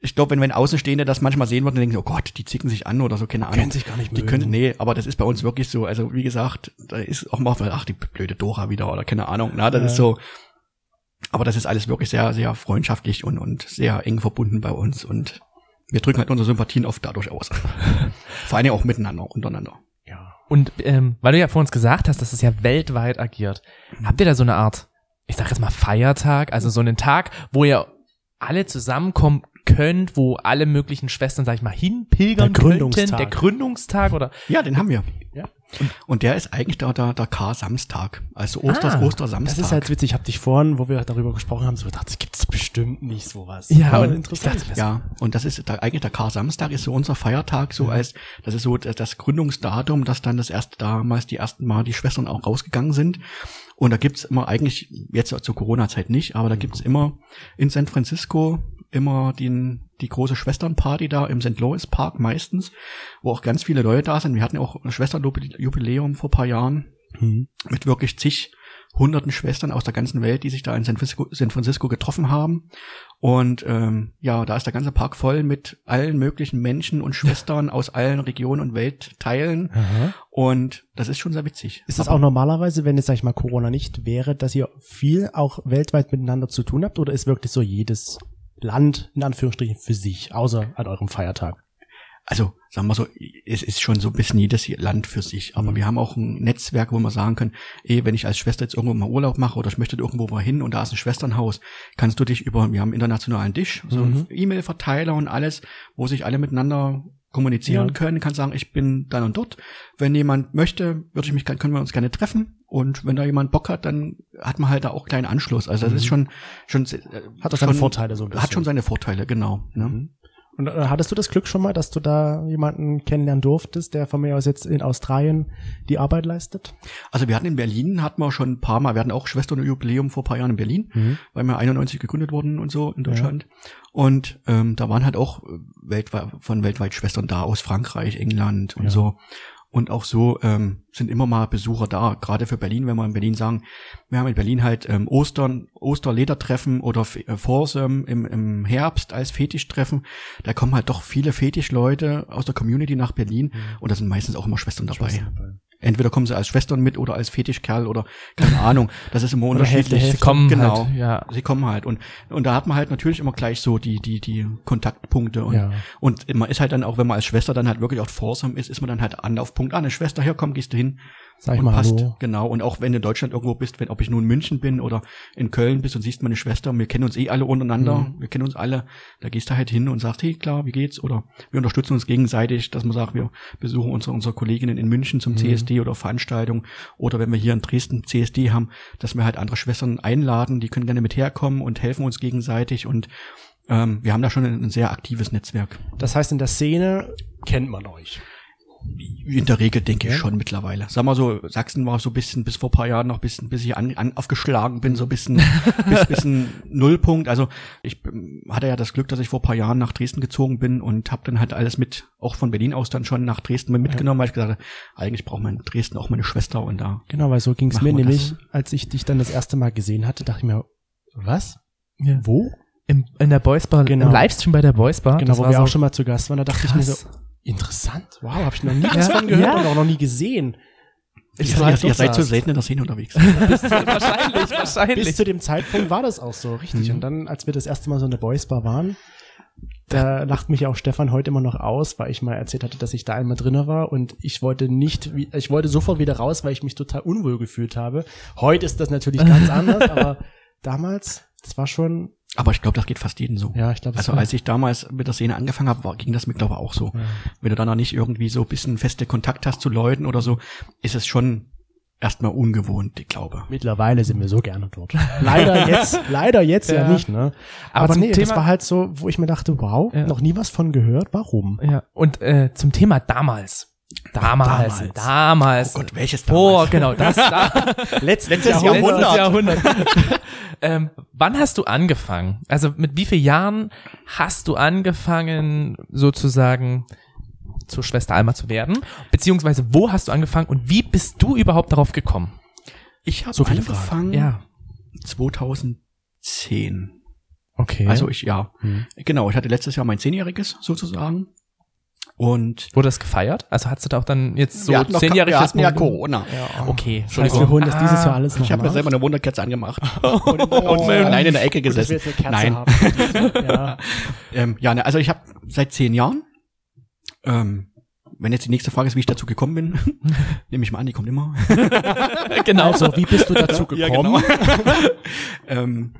Speaker 4: ich glaube, wenn wenn Außenstehende das manchmal sehen würden, dann denken sie, oh Gott, die zicken sich an oder so, keine Ahnung.
Speaker 1: können sich gar nicht
Speaker 4: Die
Speaker 1: mögen.
Speaker 4: können, nee, aber das ist bei uns wirklich so. Also wie gesagt, da ist auch mal, ach, die blöde Dora wieder oder keine Ahnung. Na, das
Speaker 1: Ja.
Speaker 4: ist so. Aber das ist alles wirklich sehr, sehr freundschaftlich und, und sehr eng verbunden bei uns und wir drücken halt unsere Sympathien oft dadurch aus. Vor allem auch miteinander, untereinander.
Speaker 3: Und ähm, weil du ja vor uns gesagt hast, dass es ja weltweit agiert, habt ihr da so eine Art, ich sag jetzt mal Feiertag, also so einen Tag, wo ihr alle zusammenkommen könnt, wo alle möglichen Schwestern, sag ich mal, hinpilgern
Speaker 1: Der Gründungstag.
Speaker 3: könnten, der Gründungstag oder
Speaker 4: Ja, den haben wir.
Speaker 1: Ja.
Speaker 4: Und der ist eigentlich der, der, der K-Samstag, also Osters,
Speaker 3: Ah,
Speaker 4: Ostersamstag.
Speaker 1: Das ist halt witzig. Ich habe dich vorhin, wo wir darüber gesprochen haben, so gedacht, das gibt's bestimmt nicht sowas.
Speaker 3: Ja,
Speaker 1: Aber
Speaker 3: und
Speaker 1: interessant.
Speaker 3: dachte,
Speaker 4: ja, und das ist der, eigentlich der Kar-Samstag ist so unser Feiertag, so als, das ist so das das Gründungsdatum, dass dann das erste damals die ersten Mal die Schwestern auch rausgegangen sind. Und da gibt's immer eigentlich, jetzt zur Corona-Zeit nicht, aber da gibt's immer in San Francisco immer den, die große Schwesternparty da im St. Louis Park meistens, wo auch ganz viele Leute da sind. Wir hatten ja auch ein Schwesternjubiläum vor paar Jahren
Speaker 1: Mhm.
Speaker 4: mit wirklich zig hunderten Schwestern aus der ganzen Welt, die sich da in San Francisco, San Francisco getroffen haben. Und ähm, ja, da ist der ganze Park voll mit allen möglichen Menschen und Schwestern aus allen Regionen und Weltteilen.
Speaker 1: Aha.
Speaker 4: Und das ist schon sehr witzig.
Speaker 1: Ist das
Speaker 4: Aber
Speaker 1: auch normalerweise, wenn jetzt, sag ich mal, Corona nicht wäre, dass ihr viel auch weltweit miteinander zu tun habt? Oder ist wirklich so jedes Land, in Anführungsstrichen, für sich, außer an eurem Feiertag?
Speaker 4: also sagen wir so, es ist schon so ein bisschen jedes Land für sich. Aber
Speaker 1: Mhm.
Speaker 4: wir haben auch ein Netzwerk, wo wir sagen können, ey, wenn ich als Schwester jetzt irgendwo mal Urlaub mache oder ich möchte irgendwo mal hin und da ist ein Schwesternhaus, kannst du dich über, wir haben einen internationalen Tisch, so
Speaker 1: Mhm.
Speaker 4: E-Mail-Verteiler und alles, wo sich alle miteinander kommunizieren
Speaker 1: Ja.
Speaker 4: können, kann sagen, ich bin dann und dort. Wenn jemand möchte, würde ich mich, können wir uns gerne treffen. Und wenn da jemand Bock hat, dann hat man halt da auch kleinen Anschluss. Also das
Speaker 1: Mhm.
Speaker 4: ist schon, schon äh,
Speaker 1: Hat auch
Speaker 4: schon,
Speaker 1: seine Vorteile so ein bisschen.
Speaker 4: Hat schon seine Vorteile, genau. Ne?
Speaker 1: Mhm. Und äh, hattest du das Glück schon mal, dass du da jemanden kennenlernen durftest, der von mir aus jetzt in Australien die Arbeit leistet?
Speaker 4: Also wir hatten in Berlin, hatten wir schon ein paar Mal, wir hatten auch Schwesterjubiläum vor ein paar Jahren in Berlin,
Speaker 1: Mhm.
Speaker 4: weil wir 91 gegründet wurden und so in Deutschland. Und ähm, da waren halt auch äh, weltweit, von weltweit Schwestern da aus Frankreich, England und
Speaker 1: Ja.
Speaker 4: so. Und auch so ähm, sind immer mal Besucher da, gerade für Berlin, wenn wir in Berlin sagen, wir haben in Berlin halt ähm, Ostern, Osterledertreffen oder F- äh, Forsum im, im Herbst als Fetischtreffen. Da kommen halt doch viele Fetischleute aus der Community nach Berlin und da sind meistens auch immer Schwestern dabei.
Speaker 1: Schwester dabei.
Speaker 4: Entweder kommen sie als Schwestern mit oder als Fetischkerl oder keine Ahnung. Das ist immer
Speaker 1: Oder
Speaker 4: unterschiedlich.
Speaker 1: Hälfte.
Speaker 3: sie kommen
Speaker 4: genau.
Speaker 3: halt, ja.
Speaker 4: Sie kommen halt und und da hat man halt natürlich immer gleich so die die die Kontaktpunkte und
Speaker 1: Ja.
Speaker 4: und man ist halt dann auch wenn man als Schwester dann halt wirklich auch Forsam ist, ist man dann halt Anlaufpunkt. Ah, eine Schwester, hier komm, gehst du hin.
Speaker 1: Sag ich mal
Speaker 4: passt.
Speaker 1: Hallo.
Speaker 4: Genau. Und auch wenn du in Deutschland irgendwo bist, wenn, ob ich nun in München bin oder in Köln bist und siehst meine Schwester, wir kennen uns eh alle untereinander,
Speaker 1: Mhm.
Speaker 4: wir kennen uns alle, da gehst du halt hin und sagst, hey, klar, wie geht's? Oder wir unterstützen uns gegenseitig, dass man sagt, wir besuchen unsere, unsere Kolleginnen in München
Speaker 1: Mhm.
Speaker 4: zum CSD oder Veranstaltungen. Oder wenn wir hier in Dresden CSD haben, dass wir halt andere Schwestern einladen, die können gerne mit herkommen und helfen uns gegenseitig und ähm, wir haben da schon ein, ein sehr aktives Netzwerk.
Speaker 1: Das heißt, in der Szene kennt man euch.
Speaker 4: In der Regel denke ich
Speaker 1: Ja.
Speaker 4: schon mittlerweile. Sag mal so, Sachsen war so ein bisschen bis vor ein paar Jahren noch ein bisschen, bis ich an, an, aufgeschlagen bin, so ein bisschen, bis, bisschen Nullpunkt. Also ich hatte ja das Glück, dass ich vor ein paar Jahren nach Dresden gezogen bin und habe dann halt alles mit, auch von Berlin aus dann schon nach Dresden mitgenommen, weil ich gesagt habe, eigentlich braucht man in Dresden auch meine Schwester und da.
Speaker 1: Genau, weil so ging es mir nämlich,
Speaker 4: das.
Speaker 1: als ich dich dann das erste Mal gesehen hatte, dachte ich mir, was?
Speaker 3: ja.
Speaker 1: Wo?
Speaker 3: Im, in der Boys Bar,
Speaker 1: Genau.
Speaker 3: im Livestream bei der Boys Bar.
Speaker 1: Genau,
Speaker 3: das
Speaker 1: wo
Speaker 3: war
Speaker 1: wir
Speaker 3: so,
Speaker 1: auch schon mal zu Gast waren, da dachte ich mir so,
Speaker 3: Krass.
Speaker 1: Interessant, wow, habe ich noch nie was
Speaker 3: Ja,
Speaker 1: von gehört
Speaker 3: ja.
Speaker 1: und auch noch nie gesehen.
Speaker 3: Ich
Speaker 4: ihr,
Speaker 3: war
Speaker 4: ihr, ihr
Speaker 3: dort
Speaker 4: seid so
Speaker 3: saß.
Speaker 4: selten in der Szene unterwegs.
Speaker 3: wahrscheinlich, wahrscheinlich.
Speaker 1: Bis zu dem Zeitpunkt war das auch so, richtig.
Speaker 4: Mhm.
Speaker 1: Und dann, als wir das erste Mal so in der Boys Bar waren, da lacht mich ja auch Stefan heute immer noch aus, weil ich mal erzählt hatte, dass ich da einmal drinne war und ich wollte nicht, ich wollte sofort wieder raus, weil ich mich total unwohl gefühlt habe. Heute ist das natürlich ganz anders, aber damals, das war schon,
Speaker 4: Aber ich glaube, das geht fast jedem so.
Speaker 1: ja, ich glaube,
Speaker 4: Also als ich damals mit der Szene angefangen habe, war, ging das mir glaube ich auch so. Wenn du dann noch nicht irgendwie so ein bisschen feste Kontakt hast zu Leuten oder so, ist es schon erstmal ungewohnt, ich glaube.
Speaker 1: Mittlerweile sind wir so gerne dort. Leider jetzt, leider jetzt ja,
Speaker 3: Ja.
Speaker 1: nicht, ne?
Speaker 3: Aber
Speaker 1: Aber,
Speaker 3: zum
Speaker 1: nee, das
Speaker 3: Thema-
Speaker 1: war halt so, wo ich mir dachte, wow,
Speaker 3: Ja.
Speaker 1: noch nie was von gehört, warum?
Speaker 3: Ja. Und äh, zum Thema damals. Damals,
Speaker 4: Damals.
Speaker 3: damals.
Speaker 4: Oh Gott, welches damals?
Speaker 3: genau, das da.
Speaker 4: Letztes,
Speaker 3: Letztes Jahrhundert. ähm, wann hast du angefangen? Also mit wie vielen Jahren hast du angefangen, sozusagen zur Schwester Alma zu werden? Beziehungsweise wo hast du angefangen und wie bist du überhaupt darauf gekommen?
Speaker 4: Ich habe
Speaker 1: So
Speaker 4: angefangen
Speaker 3: Ja.
Speaker 4: 2010.
Speaker 3: Okay.
Speaker 4: Also ich, ja.
Speaker 1: Hm.
Speaker 4: Genau, ich hatte letztes Jahr mein Zehnjähriges sozusagen. Und
Speaker 3: Wurde das gefeiert? Also hattest du da auch dann jetzt so zehnjähriges
Speaker 4: ja
Speaker 3: Moment?
Speaker 4: Corona.
Speaker 3: Okay,
Speaker 1: Das heißt, wir holen das dieses Jahr alles noch
Speaker 4: Ich habe mir selber eine Wunderkerze angemacht und, und alleine in der Ecke gesessen.
Speaker 1: jetzt eine
Speaker 4: Nein.
Speaker 1: Kerze haben. ja.
Speaker 4: Ähm, ja, ne, also ich habe seit zehn Jahren, ähm, wenn jetzt die nächste Frage ist, wie ich dazu gekommen bin, nehme ich mal an, die kommt immer.
Speaker 3: genau.
Speaker 1: Also, wie bist du dazu
Speaker 4: Ja,
Speaker 1: gekommen?
Speaker 4: genau. ähm,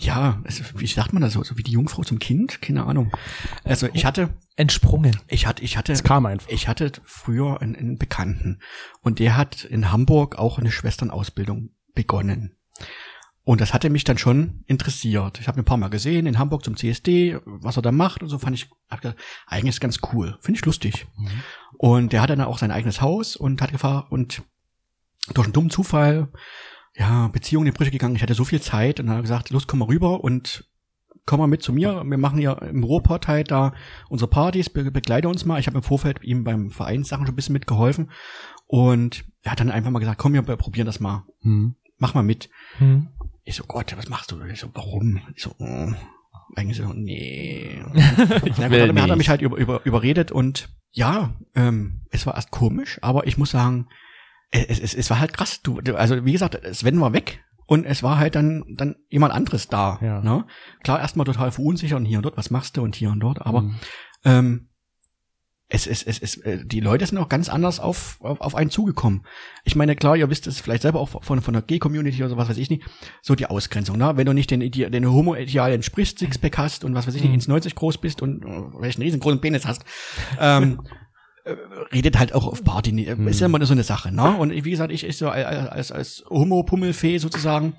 Speaker 4: ja, also, wie sagt man das so? So wie die Jungfrau zum Kind? Keine Ahnung. Also ich hatte,
Speaker 3: Entsprungen.
Speaker 4: ich hatte, ich hatte,
Speaker 1: Es kam einfach.
Speaker 4: ich hatte früher einen, einen Bekannten und der hat in Hamburg auch eine Schwesternausbildung begonnen. Und das hatte mich dann schon interessiert. Ich habe ein paar Mal gesehen in Hamburg zum CSD, was er da macht und so fand ich, hab gedacht, eigentlich ist ganz cool, finde ich lustig. Und der hat dann auch sein eigenes Haus und hat gefragt und durch einen dummen Zufall, ja, Beziehung in die Brüche gegangen. Ich hatte so viel Zeit und dann hat er gesagt, los, komm mal rüber und komm mal mit zu mir. Wir machen ja im Ruhrpott halt da unsere Partys, be begleite uns mal. Ich habe im Vorfeld ihm beim Vereinssachen schon ein bisschen mitgeholfen und er hat dann einfach mal gesagt, komm, wir probieren das mal.
Speaker 1: Hm.
Speaker 4: Mach mal mit.
Speaker 3: Hm.
Speaker 4: Ich so, Gott, was machst du? Ich so, warum? Ich so, oh. eigentlich so, nee. Na gut,
Speaker 3: will
Speaker 4: dann hat er mich halt über, über, überredet und ja, ähm, es war erst komisch, aber ich muss sagen, es, es, es war halt krass. Du, also wie gesagt, Sven war weg und es war halt dann, dann jemand anderes da.
Speaker 1: Ja.
Speaker 4: Ne? Klar, erstmal total verunsichert und hier und dort, was machst du und hier und dort, aber
Speaker 1: Hm.
Speaker 4: ähm, es, es, es, es, äh, die Leute sind auch ganz anders auf, auf, auf einen zugekommen. Ich meine, klar, ihr wisst es vielleicht selber auch von, von der Gay-Community oder so, was weiß ich nicht, so die Ausgrenzung, ne? Wenn du nicht den, Ide- den Homo-Ideal entsprichst, Sixpack hast und was weiß ich nicht,
Speaker 3: Mhm.
Speaker 4: ins 90 groß bist und äh, einen riesengroßen Penis hast, ähm, äh, redet halt auch auf Party.
Speaker 1: Mhm.
Speaker 4: Ist ja immer so eine Sache, ne? Und wie gesagt, ich, ich so als, als, als Homo-Pummelfee sozusagen,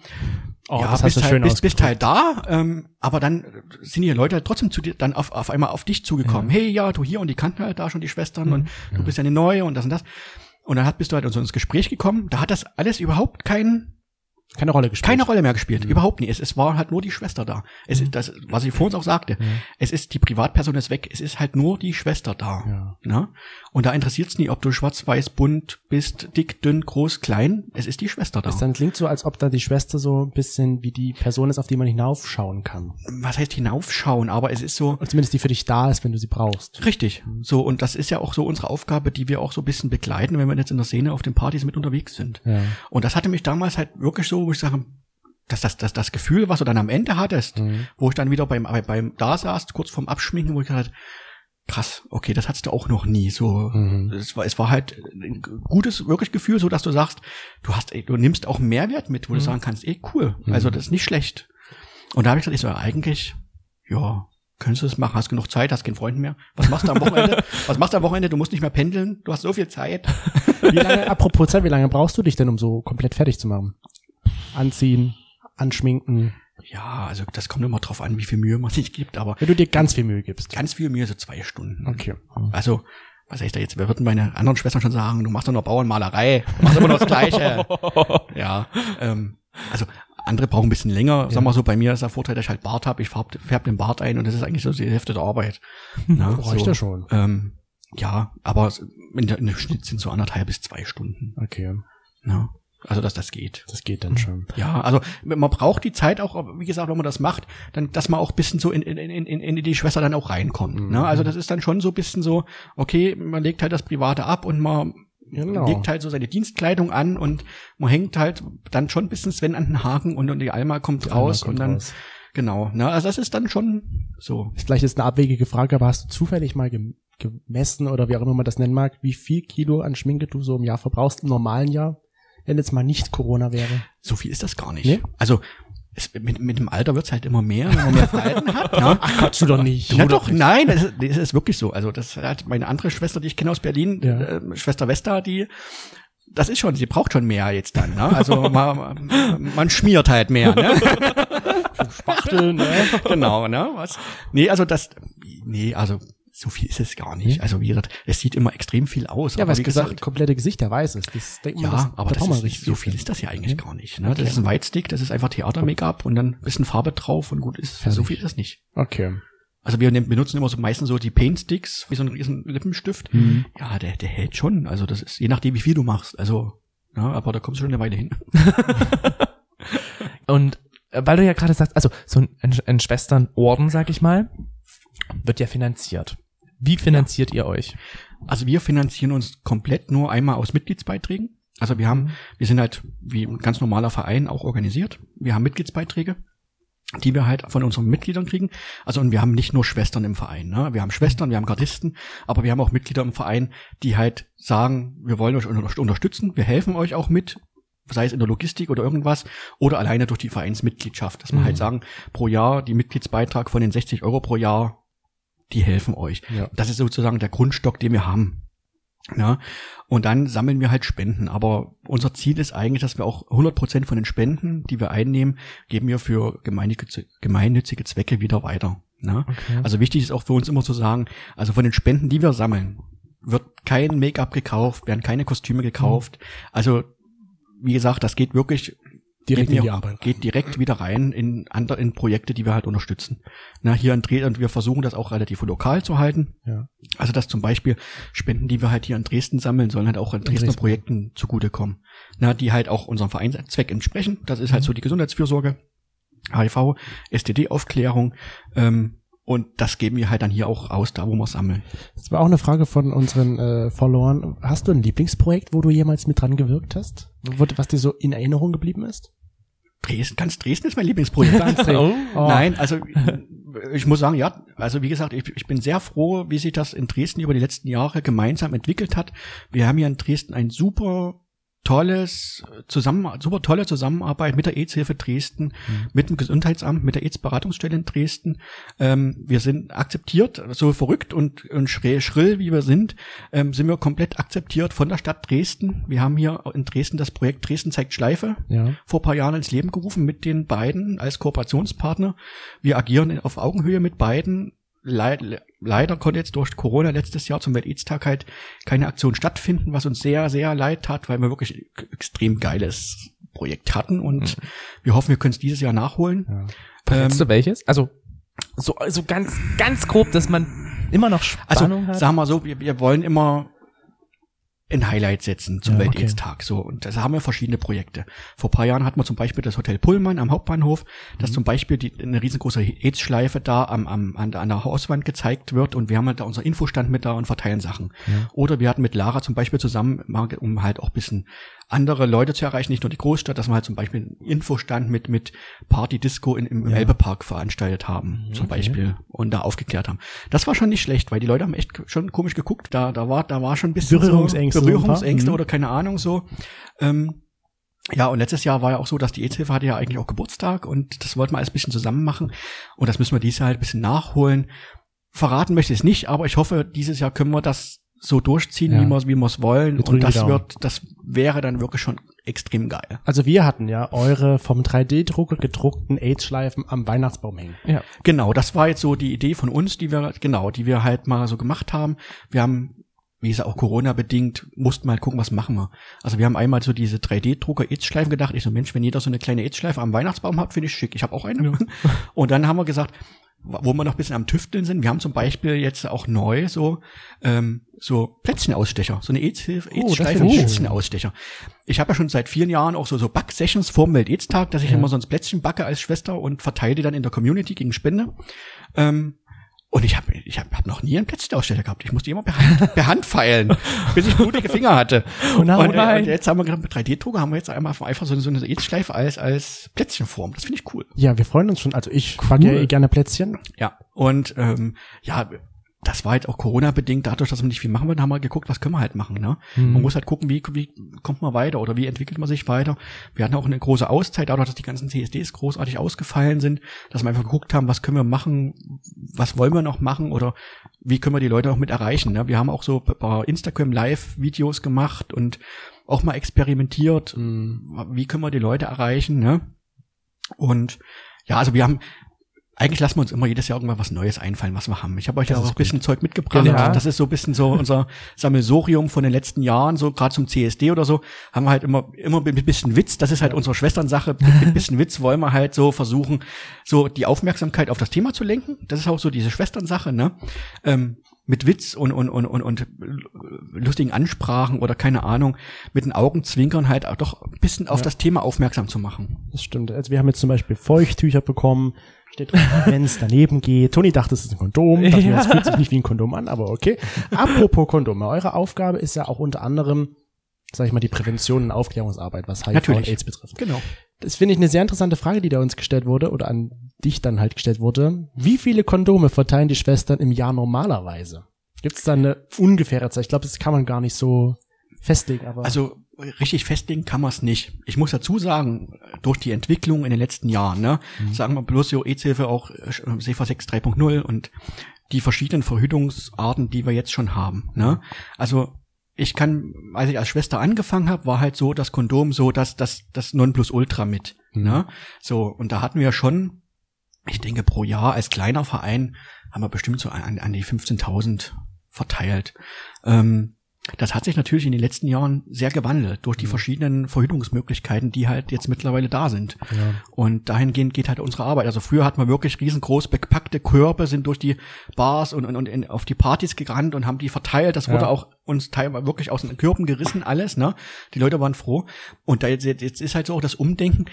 Speaker 1: Oh,
Speaker 4: ja,
Speaker 1: das hast
Speaker 4: bist,
Speaker 1: du
Speaker 4: halt, bist, bist halt da, ähm, aber dann sind die Leute halt trotzdem zu dir, dann auf, auf einmal auf dich zugekommen. Hey, ja, du hier und die kannten halt da schon die Schwestern und du bist ja eine neue und das und das. Und dann hat, bist du halt so ins Gespräch gekommen. Da hat das alles überhaupt kein,
Speaker 1: Keine Rolle gespielt.
Speaker 4: keine Rolle mehr gespielt. Überhaupt nicht. Es, es war halt nur die Schwester da. Es ist das, was ich vorhin auch sagte. Es ist, die Privatperson ist weg. Es ist halt nur die Schwester da.
Speaker 1: Ja.
Speaker 4: Ne? Und da interessiert es nie, ob du schwarz, weiß, bunt bist, dick, dünn, groß, klein. Es ist die Schwester da.
Speaker 1: Das dann klingt so, als ob da die Schwester so ein bisschen wie die Person ist, auf die man hinaufschauen kann.
Speaker 4: Was heißt hinaufschauen? Aber es ist so,
Speaker 1: Und zumindest die für dich da ist, wenn du sie brauchst.
Speaker 4: Richtig. So, und das ist ja auch so unsere Aufgabe, die wir auch so ein bisschen begleiten, wenn wir jetzt in der Szene auf den Partys mit unterwegs sind.
Speaker 1: Ja.
Speaker 4: Und das hatte mich damals halt wirklich so, wo ich sage, dass das, das, das Gefühl, was du dann am Ende hattest,
Speaker 1: Mhm.
Speaker 4: wo ich dann wieder beim, bei- beim da saß, kurz vorm Abschminken, wo ich gesagt krass, okay, das hattest du auch noch nie. So,
Speaker 1: Mhm.
Speaker 4: es war, es war halt ein gutes, wirklich Gefühl, so dass du sagst, du hast, du nimmst auch Mehrwert mit, wo du sagen kannst, ey, cool, also das ist nicht schlecht. Und da habe ich gesagt, ich so, eigentlich, ja, könntest du das machen, hast genug Zeit, hast keinen Freund mehr. Was machst du am Wochenende? Was machst du am Wochenende? Du musst nicht mehr pendeln, du hast so viel Zeit.
Speaker 1: Wie lange, apropos Zeit, wie lange brauchst du dich denn, um so komplett fertig zu machen? Anziehen, anschminken,
Speaker 4: Ja, also das kommt immer drauf an, wie viel Mühe man sich gibt, aber
Speaker 1: wenn du dir ganz viel Mühe gibst.
Speaker 4: ganz viel Mühe, so zwei Stunden.
Speaker 1: Okay.
Speaker 4: Also, was sag ich da jetzt? Wir würden meine anderen Schwestern schon sagen, du machst doch nur Bauernmalerei, du machst immer noch das Gleiche. ja, ähm, also andere brauchen ein bisschen länger. Sag mal so, bei mir ist der Vorteil, dass ich halt Bart habe. Ich färb, färb den Bart ein und das ist eigentlich so die Hälfte der Arbeit. Na,
Speaker 1: Reicht
Speaker 4: so,
Speaker 1: ja schon.
Speaker 4: Ähm, ja, aber in der, in der Schnitt sind so anderthalb bis zwei Stunden.
Speaker 1: Okay.
Speaker 4: Ja, also dass das geht.
Speaker 1: Das geht dann schon.
Speaker 4: Ja, also man braucht die Zeit auch, wie gesagt, wenn man das macht, dann, dass man auch ein bisschen so in, in, in, in, die Schwester dann auch reinkommt.
Speaker 1: Mhm.
Speaker 4: Ne? Also das ist dann schon so ein bisschen so, okay, man legt halt das Private ab und man
Speaker 1: Genau.
Speaker 4: legt halt so seine Dienstkleidung an und man hängt halt dann schon ein bisschen Sven an den Haken und, und die Alma kommt raus
Speaker 1: kommt
Speaker 4: und dann,
Speaker 1: raus.
Speaker 4: genau, ne? Also das ist dann schon so.
Speaker 1: Ist vielleicht jetzt eine abwegige Frage, aber hast du zufällig mal gem gemessen oder wie auch immer man das nennen mag, wie viel Kilo an Schminke du so im Jahr verbrauchst im normalen Jahr, wenn jetzt mal nicht Corona wäre?
Speaker 4: So viel ist das gar nicht.
Speaker 1: Nee?
Speaker 4: Also es, mit, mit dem Alter wird's halt immer mehr, wenn man mehr Verhalten hat. Ne?
Speaker 1: Ach, Quatsch du doch nicht.
Speaker 4: Ja doch, nein, das ist, das ist wirklich so. Also das hat meine andere Schwester, die ich kenne aus Berlin,
Speaker 1: Ja.
Speaker 4: äh, Schwester Vesta, die das ist schon, sie braucht schon mehr jetzt dann. Ne? Also man, man schmiert halt mehr. Ne?
Speaker 1: Spachtel, ne?
Speaker 4: genau, ne? Was? Nee, also das, nee, also so viel ist es gar nicht. Also wie gesagt, es sieht immer extrem viel aus.
Speaker 1: Ja,
Speaker 4: aber
Speaker 1: es gesagt,
Speaker 4: gesagt,
Speaker 1: komplette Gesichter weiß ist. Das denkt man,
Speaker 4: ja,
Speaker 1: das,
Speaker 4: aber
Speaker 1: da
Speaker 4: das ist,
Speaker 1: richtig
Speaker 4: so viel ist das ja eigentlich
Speaker 1: Okay.
Speaker 4: gar nicht. Ne?
Speaker 1: Okay.
Speaker 4: Das ist ein Whitestick, das ist einfach Theater-Make-up und dann ein bisschen Farbe drauf und gut ist. So
Speaker 1: Fertig.
Speaker 4: viel ist das nicht.
Speaker 1: Okay.
Speaker 4: Also wir benutzen immer so meistens so die Paint-Sticks, wie so ein riesen Lippenstift.
Speaker 1: Mhm.
Speaker 4: Ja, der, der hält schon. Also das ist je nachdem, wie viel du machst. Also, ja, aber da kommst du schon eine Weile hin.
Speaker 3: Und äh, weil du ja gerade sagst, also so ein, ein, ein Schwesternorden, sag ich mal, wird ja finanziert. Wie finanziert ihr euch?
Speaker 4: Also wir finanzieren uns komplett nur einmal aus Mitgliedsbeiträgen. Also wir haben, wir sind halt wie ein ganz normaler Verein auch organisiert. Wir haben Mitgliedsbeiträge, die wir halt von unseren Mitgliedern kriegen. Also und wir haben nicht nur Schwestern im Verein. Ne? Wir haben Schwestern, wir haben Gardisten, aber wir haben auch Mitglieder im Verein, die halt sagen, wir wollen euch unter- unterstützen, wir helfen euch auch mit, sei es in der Logistik oder irgendwas, oder alleine durch die Vereinsmitgliedschaft. Dass wir
Speaker 3: Mhm.
Speaker 4: halt sagen, pro Jahr die Mitgliedsbeitrag von den 60 Euro pro Jahr, die helfen euch.
Speaker 1: Ja.
Speaker 4: Das ist sozusagen der Grundstock, den wir haben. Ja, und dann sammeln wir halt Spenden. Aber unser Ziel ist eigentlich, dass wir auch 100% von den Spenden, die wir einnehmen, geben wir für gemeinnützige, gemeinnützige Zwecke wieder weiter. Ne?
Speaker 3: Okay.
Speaker 4: Also wichtig ist auch für uns immer zu sagen, also von den Spenden, die wir sammeln, wird kein Make-up gekauft, werden keine Kostüme gekauft. Also, wie gesagt, das geht wirklich
Speaker 1: Direkt
Speaker 4: geht
Speaker 1: in die Arbeit.
Speaker 4: Geht direkt wieder rein in andere, in Projekte, die wir halt unterstützen. Na, hier in Dresden, und wir versuchen das auch relativ lokal zu halten.
Speaker 1: Ja.
Speaker 4: Also, dass zum Beispiel Spenden, die wir halt hier in Dresden sammeln, sollen halt auch in Dresdner
Speaker 1: Dresden.
Speaker 4: Projekten zugutekommen. Na, die halt auch unserem Vereinszweck entsprechen. Das ist halt so die Gesundheitsfürsorge, HIV, STD-Aufklärung, ähm, und das geben wir halt dann hier auch aus, da wo wir sammeln.
Speaker 1: Das war auch eine Frage von unseren äh, Followern. Hast du ein Lieblingsprojekt, wo du jemals mit dran gewirkt hast? Was dir so in Erinnerung geblieben ist?
Speaker 4: Dresden, ganz Dresden ist mein Lieblingsprojekt.
Speaker 3: Oh.
Speaker 1: Oh.
Speaker 4: Nein, also ich muss sagen, ja, also wie gesagt, ich, ich bin sehr froh, wie sich das in Dresden über die letzten Jahre gemeinsam entwickelt hat. Wir haben hier in Dresden ein super tolles zusammen super tolle Zusammenarbeit mit der AIDS-Hilfe Dresden, mit dem Gesundheitsamt, mit der AIDS-Beratungsstelle in Dresden. Ähm, wir sind akzeptiert, so verrückt und, und schrill, schrill wie wir sind, ähm, sind wir komplett akzeptiert von der Stadt Dresden. Wir haben hier in Dresden das Projekt Dresden zeigt Schleife
Speaker 1: Ja.
Speaker 4: vor ein paar Jahren ins Leben gerufen mit den beiden als Kooperationspartner. Wir agieren auf Augenhöhe mit beiden. Leid, leider konnte jetzt durch Corona letztes Jahr zum Welt-Aids-Tag halt keine Aktion stattfinden, was uns sehr, sehr leid tat, weil wir wirklich ein extrem geiles Projekt hatten und wir hoffen, wir können es dieses Jahr nachholen.
Speaker 1: ja.
Speaker 4: Ähm,
Speaker 3: du welches? Also so, so ganz, ganz grob, dass man immer noch
Speaker 4: Also,
Speaker 3: Spannung hat.
Speaker 4: sagen wir mal so, wir, wir wollen immer ein Highlight setzen zum
Speaker 1: Ja,
Speaker 4: Welt-Aids-Tag. So, und da haben wir verschiedene Projekte. Vor ein paar Jahren hatten wir zum Beispiel das Hotel Pullman am Hauptbahnhof, dass zum Beispiel die, eine riesengroße AIDS-Schleife da am, am, an, der- an der Hauswand gezeigt wird und wir haben halt da unser Infostand mit da und verteilen Sachen. Oder wir hatten mit Lara zum Beispiel zusammen, um halt auch ein bisschen andere Leute zu erreichen, nicht nur die Großstadt, dass wir halt zum Beispiel einen Infostand mit, mit Party-Disco in, im
Speaker 1: Ja.
Speaker 4: Elbepark veranstaltet haben, zum Beispiel, und da aufgeklärt haben. Das war schon nicht schlecht, weil die Leute haben echt schon komisch geguckt. Da, da war, da war schon ein bisschen
Speaker 1: Berührungsängste
Speaker 4: so. Berührungsängste
Speaker 1: Mhm.
Speaker 4: oder keine Ahnung so. Ähm, ja, und letztes Jahr war ja auch so, dass die AIDS-Hilfe hatte ja eigentlich auch Geburtstag und das wollten wir alles ein bisschen zusammen machen. Und das müssen wir dieses Jahr halt ein bisschen nachholen. Verraten möchte ich es nicht, aber ich hoffe, dieses Jahr können wir das so durchziehen,
Speaker 1: Ja.
Speaker 4: wie wir es wie wir's wollen.
Speaker 1: Wir
Speaker 4: Und das
Speaker 1: Daumen.
Speaker 4: wird, das wäre dann wirklich schon extrem geil.
Speaker 1: Also wir hatten ja eure vom 3D-Drucker gedruckten AIDS-Schleifen am Weihnachtsbaum hängen.
Speaker 3: ja.
Speaker 4: Genau, das war jetzt so die Idee von uns, die wir, genau, die wir halt mal so gemacht haben. Wir haben, wie gesagt, auch Corona-bedingt, mussten mal halt gucken, was machen wir. Also wir haben einmal so diese 3D-Drucker AIDS-Schleifen gedacht. Ich so, Mensch, wenn jeder so eine kleine AIDS-Schleife am Weihnachtsbaum hat, finde ich schick. Ich habe auch eine. Und dann haben wir gesagt, wo wir noch ein bisschen am Tüfteln sind, wir haben zum Beispiel jetzt auch neu so, ähm, so Plätzchenausstecher, so eine
Speaker 1: Oh, finde ich schön.
Speaker 4: Plätzchenausstecher. Ich habe ja schon seit vielen Jahren auch so, so Back-Sessions vorm Welt-AIDS-Tag, dass ich
Speaker 1: Ja.
Speaker 4: immer so ein Plätzchen backe als Schwester und verteile die dann in der Community gegen Spende. Ähm, und ich habe ich hab, hab noch nie einen Plätzchenausstecher gehabt. Ich musste immer per Hand, per Hand feilen, bis ich blutige Finger hatte.
Speaker 1: Oh nein.
Speaker 4: und, äh, und jetzt haben wir gedacht, mit 3D-Drucker haben wir jetzt einmal einfach so, eine- so eine AIDS-Schleife als, als Plätzchenform. Das finde ich cool.
Speaker 1: Ja, wir freuen uns schon. Also ich backe ja eh gerne Plätzchen.
Speaker 4: Ja. Und ähm, ja, das war halt auch Corona-bedingt, dadurch, dass wir nicht viel machen wollten, haben wir geguckt, was können wir halt machen. Ne?
Speaker 3: Mhm.
Speaker 4: Man muss halt gucken, wie, wie kommt man weiter oder wie entwickelt man sich weiter. Wir hatten auch eine große Auszeit, dadurch, dass die ganzen CSDs großartig ausgefallen sind, dass wir einfach geguckt haben, was können wir machen, was wollen wir noch machen oder wie können wir die Leute auch mit erreichen. Ne? Wir haben auch so ein paar Instagram-Live-Videos gemacht und auch mal experimentiert,
Speaker 1: Mhm.
Speaker 4: wie können wir die Leute erreichen. Ne? Und ja, also wir haben eigentlich lassen wir uns immer jedes Jahr irgendwann was Neues einfallen, was wir haben. Ich habe euch ja
Speaker 1: Das
Speaker 4: auch
Speaker 1: ist
Speaker 4: ein bisschen Zeug mitgebracht.
Speaker 3: Ja.
Speaker 4: Das ist so ein bisschen so unser Sammelsorium von den letzten Jahren, so gerade zum CSD oder so, haben wir halt immer immer mit ein bisschen Witz. Das ist halt unsere Schwesternsache. Mit ein bisschen Witz wollen wir halt so versuchen, so die Aufmerksamkeit auf das Thema zu lenken. Das ist auch so diese Schwesternsache, ne? Ähm, mit Witz und, und, und, und, und lustigen Ansprachen oder keine Ahnung, mit den Augenzwinkern halt auch doch ein bisschen auf
Speaker 1: Ja.
Speaker 4: das Thema aufmerksam zu machen.
Speaker 1: Das stimmt. Also wir haben jetzt zum Beispiel Feuchttücher bekommen. Steht drin, wenn es daneben geht. Toni dachte, es ist ein Kondom. Dachte mir,
Speaker 3: Ja.
Speaker 1: das fühlt sich nicht wie ein Kondom an, aber okay. Apropos Kondome. Eure Aufgabe ist ja auch unter anderem, sag ich mal, die Prävention und Aufklärungsarbeit, was HIV
Speaker 4: Natürlich.
Speaker 1: und AIDS betrifft.
Speaker 4: Genau.
Speaker 1: Das finde ich eine sehr interessante Frage, die da uns gestellt wurde oder an dich dann halt gestellt wurde. Wie viele Kondome verteilen die Schwestern im Jahr normalerweise? Gibt es da eine ungefähre Zahl? Ich glaube, das kann man gar nicht so festlegen, aber
Speaker 4: Also richtig festlegen kann man es nicht. Ich muss dazu sagen, durch die Entwicklung in den letzten Jahren, ne, sagen wir bloß EZ-Hilfe auch SEFA 6 3.0 und die verschiedenen Verhütungsarten, die wir jetzt schon haben. Ne? Also ich kann, als ich als Schwester angefangen habe, war halt so das Kondom so das das das Nonplusultra mit.
Speaker 1: Mhm.
Speaker 4: Ne? So und da hatten wir schon, ich denke pro Jahr als kleiner Verein haben wir bestimmt so an, an die 15.000 verteilt. Ähm, das hat sich natürlich in den letzten Jahren sehr gewandelt durch die verschiedenen Verhütungsmöglichkeiten, die halt jetzt mittlerweile da sind.
Speaker 1: ja.
Speaker 4: Und dahingehend geht halt unsere Arbeit. Also früher hat man wirklich riesengroß bepackte Körper, sind durch die Bars und, und, und in, auf die Partys gerannt und haben die verteilt. Das wurde
Speaker 1: Ja.
Speaker 4: auch uns teilweise wirklich aus den Körpen gerissen, alles, ne? Die Leute waren froh. Und da jetzt, jetzt ist halt so auch das Umdenken,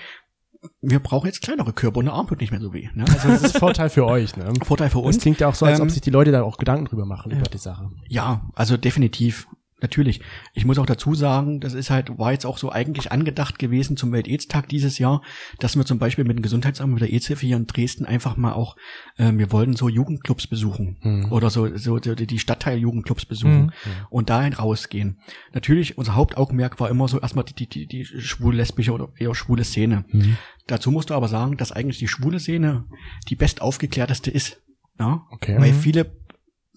Speaker 4: wir brauchen jetzt kleinere Körper und der Arm tut nicht mehr so weh. Ne? Also
Speaker 1: das ist Vorteil für euch, ne?
Speaker 4: Vorteil für
Speaker 1: Das
Speaker 4: uns.
Speaker 1: klingt ja auch so, als ob
Speaker 4: Ähm,
Speaker 1: sich die Leute da auch Gedanken drüber machen, über die Sache.
Speaker 4: Ja, also definitiv. Natürlich. Ich muss auch dazu sagen, das ist halt, war jetzt auch so eigentlich angedacht gewesen zum Welt-Aids-Tag dieses Jahr, dass wir zum Beispiel mit dem Gesundheitsamt, mit der AIDS-Hilfe hier in Dresden einfach mal auch, äh, wir wollten so Jugendclubs besuchen.
Speaker 1: Mhm.
Speaker 4: Oder so, so die die Stadtteil-Jugendclubs besuchen
Speaker 3: Mhm.
Speaker 4: und dahin rausgehen. Natürlich, unser Hauptaugenmerk war immer so erstmal die, die, die, die schwul-lesbische oder eher schwule Szene.
Speaker 1: Mhm.
Speaker 4: Dazu musst du aber sagen, dass eigentlich die schwule Szene die best aufgeklärteste ist. Ja?
Speaker 1: Okay.
Speaker 4: Weil
Speaker 3: Mhm.
Speaker 4: viele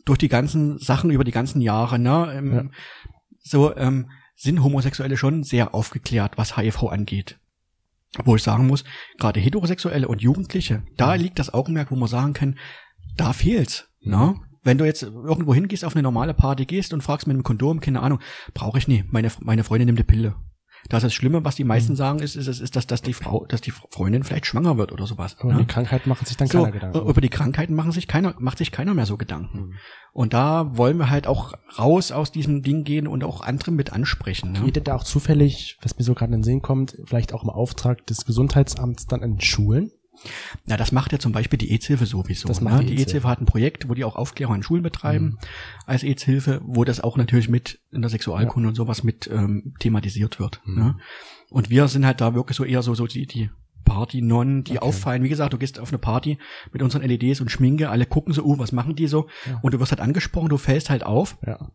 Speaker 4: durch die ganzen Sachen über die ganzen Jahre, ne, ähm,
Speaker 1: Ja.
Speaker 4: so ähm, sind Homosexuelle schon sehr aufgeklärt, was HIV angeht. Wo ich sagen muss, gerade Heterosexuelle und Jugendliche, da liegt das Augenmerk, wo man sagen kann, da fehlt's. Ne? Wenn du jetzt irgendwo hingehst, auf eine normale Party gehst und fragst mit einem Kondom, keine Ahnung, brauche ich nie. Meine, meine Freundin nimmt eine Pille. Das ist das Schlimme, was die meisten sagen, ist, ist, ist, ist dass, dass die Frau, dass die Freundin vielleicht schwanger wird oder sowas.
Speaker 1: Aber
Speaker 4: ne?
Speaker 1: die Krankheit machen sich dann
Speaker 4: So,
Speaker 1: keiner Gedanken.
Speaker 4: über die Krankheiten machen sich keiner, macht sich keiner mehr so Gedanken. Und da wollen wir halt auch raus aus diesem Ding gehen und auch andere mit ansprechen. Ne?
Speaker 1: Geht ihr da auch zufällig, was mir so gerade in den Sinn kommt, vielleicht auch im Auftrag des Gesundheitsamts dann an Schulen?
Speaker 4: Na, das macht ja zum Beispiel die AIDS-Hilfe sowieso.
Speaker 1: Das macht
Speaker 4: ne?
Speaker 1: die. AIDS-Hilfe
Speaker 4: hat ein Projekt, wo die auch Aufklärung in Schulen betreiben
Speaker 1: Mhm.
Speaker 4: als AIDS-Hilfe, wo das auch natürlich mit in der Sexualkunde und sowas mit ähm, thematisiert wird.
Speaker 1: Mhm.
Speaker 4: Ne? Und wir sind halt da wirklich so eher so, so die, die Party-Nonnen, die
Speaker 1: Okay.
Speaker 4: auffallen. Wie gesagt, du gehst auf eine Party mit unseren LEDs und Schminke, alle gucken so, uh, was machen die so?
Speaker 1: Ja.
Speaker 4: Und du wirst halt angesprochen, du fällst halt auf
Speaker 1: Ja.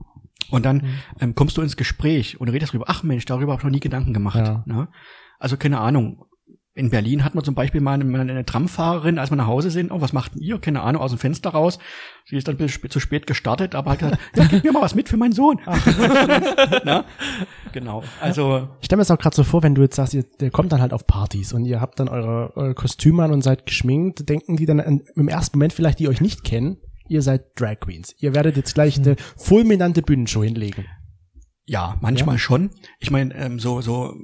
Speaker 4: und dann
Speaker 1: Mhm.
Speaker 4: ähm, kommst du ins Gespräch und redest drüber, ach Mensch, darüber habe ich noch nie Gedanken gemacht.
Speaker 1: Ja.
Speaker 4: Ne? Also keine Ahnung. In Berlin hat man zum Beispiel mal eine, eine Tramfahrerin, als wir nach Hause sind, oh, was macht denn ihr? Keine Ahnung, aus dem Fenster raus. Sie ist dann bis spät, zu spät gestartet, aber hat gesagt, ja, gib mir mal was mit für meinen Sohn. Na? Genau. Also,
Speaker 1: Ich stelle mir das auch gerade so vor, wenn du jetzt sagst, ihr, ihr kommt dann halt auf Partys und ihr habt dann eure, eure Kostüme an und seid geschminkt, denken die dann an, im ersten Moment vielleicht, die euch nicht kennen, ihr seid Drag Queens. Ihr werdet jetzt gleich eine fulminante Bühnenshow hinlegen.
Speaker 4: ja, manchmal schon. Ich meine, ähm, so, so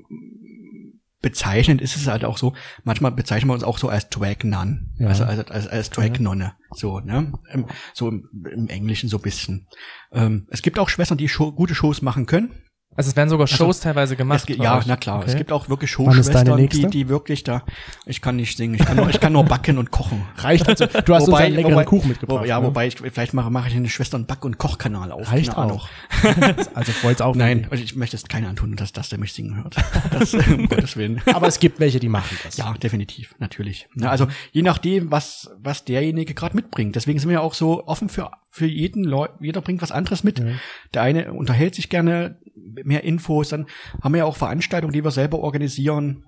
Speaker 4: bezeichnend ist es halt auch so, manchmal bezeichnen wir uns auch so als Drag Nun.
Speaker 1: Ja.
Speaker 4: Also als, als, als Drag Nonne. So, ne? Ähm, so im, im Englischen so bisschen. Ähm, es gibt auch Schwestern, die Show, gute Shows machen können.
Speaker 3: Also es werden sogar Shows teilweise gemacht. Bei
Speaker 4: ja, na klar.
Speaker 3: Okay.
Speaker 4: Es gibt auch wirklich Showschwestern, die, die wirklich da, ich kann nicht singen, ich kann nur, ich kann nur backen und kochen.
Speaker 1: Reicht also, du hast uns einen leckeren Kuchen mitgebracht.
Speaker 4: Wo, ja,
Speaker 1: ne?
Speaker 4: wobei ich, vielleicht mache, mache ich einen Schwestern Back- und Kochkanal auf.
Speaker 1: Reicht auch. also freut's auch.
Speaker 4: Nein, also ich möchte es keiner antun, dass das der mich singen hört. Das, um Gottes Willen.
Speaker 1: Aber es gibt welche, die machen das.
Speaker 4: Ja, definitiv, natürlich. Ja, also je nachdem, was was derjenige gerade mitbringt. Deswegen sind wir ja auch so offen für für jeden Leu jeder bringt was anderes mit.
Speaker 1: Ja.
Speaker 4: Der eine unterhält sich gerne, mehr Infos, dann haben wir ja auch Veranstaltungen, die wir selber organisieren.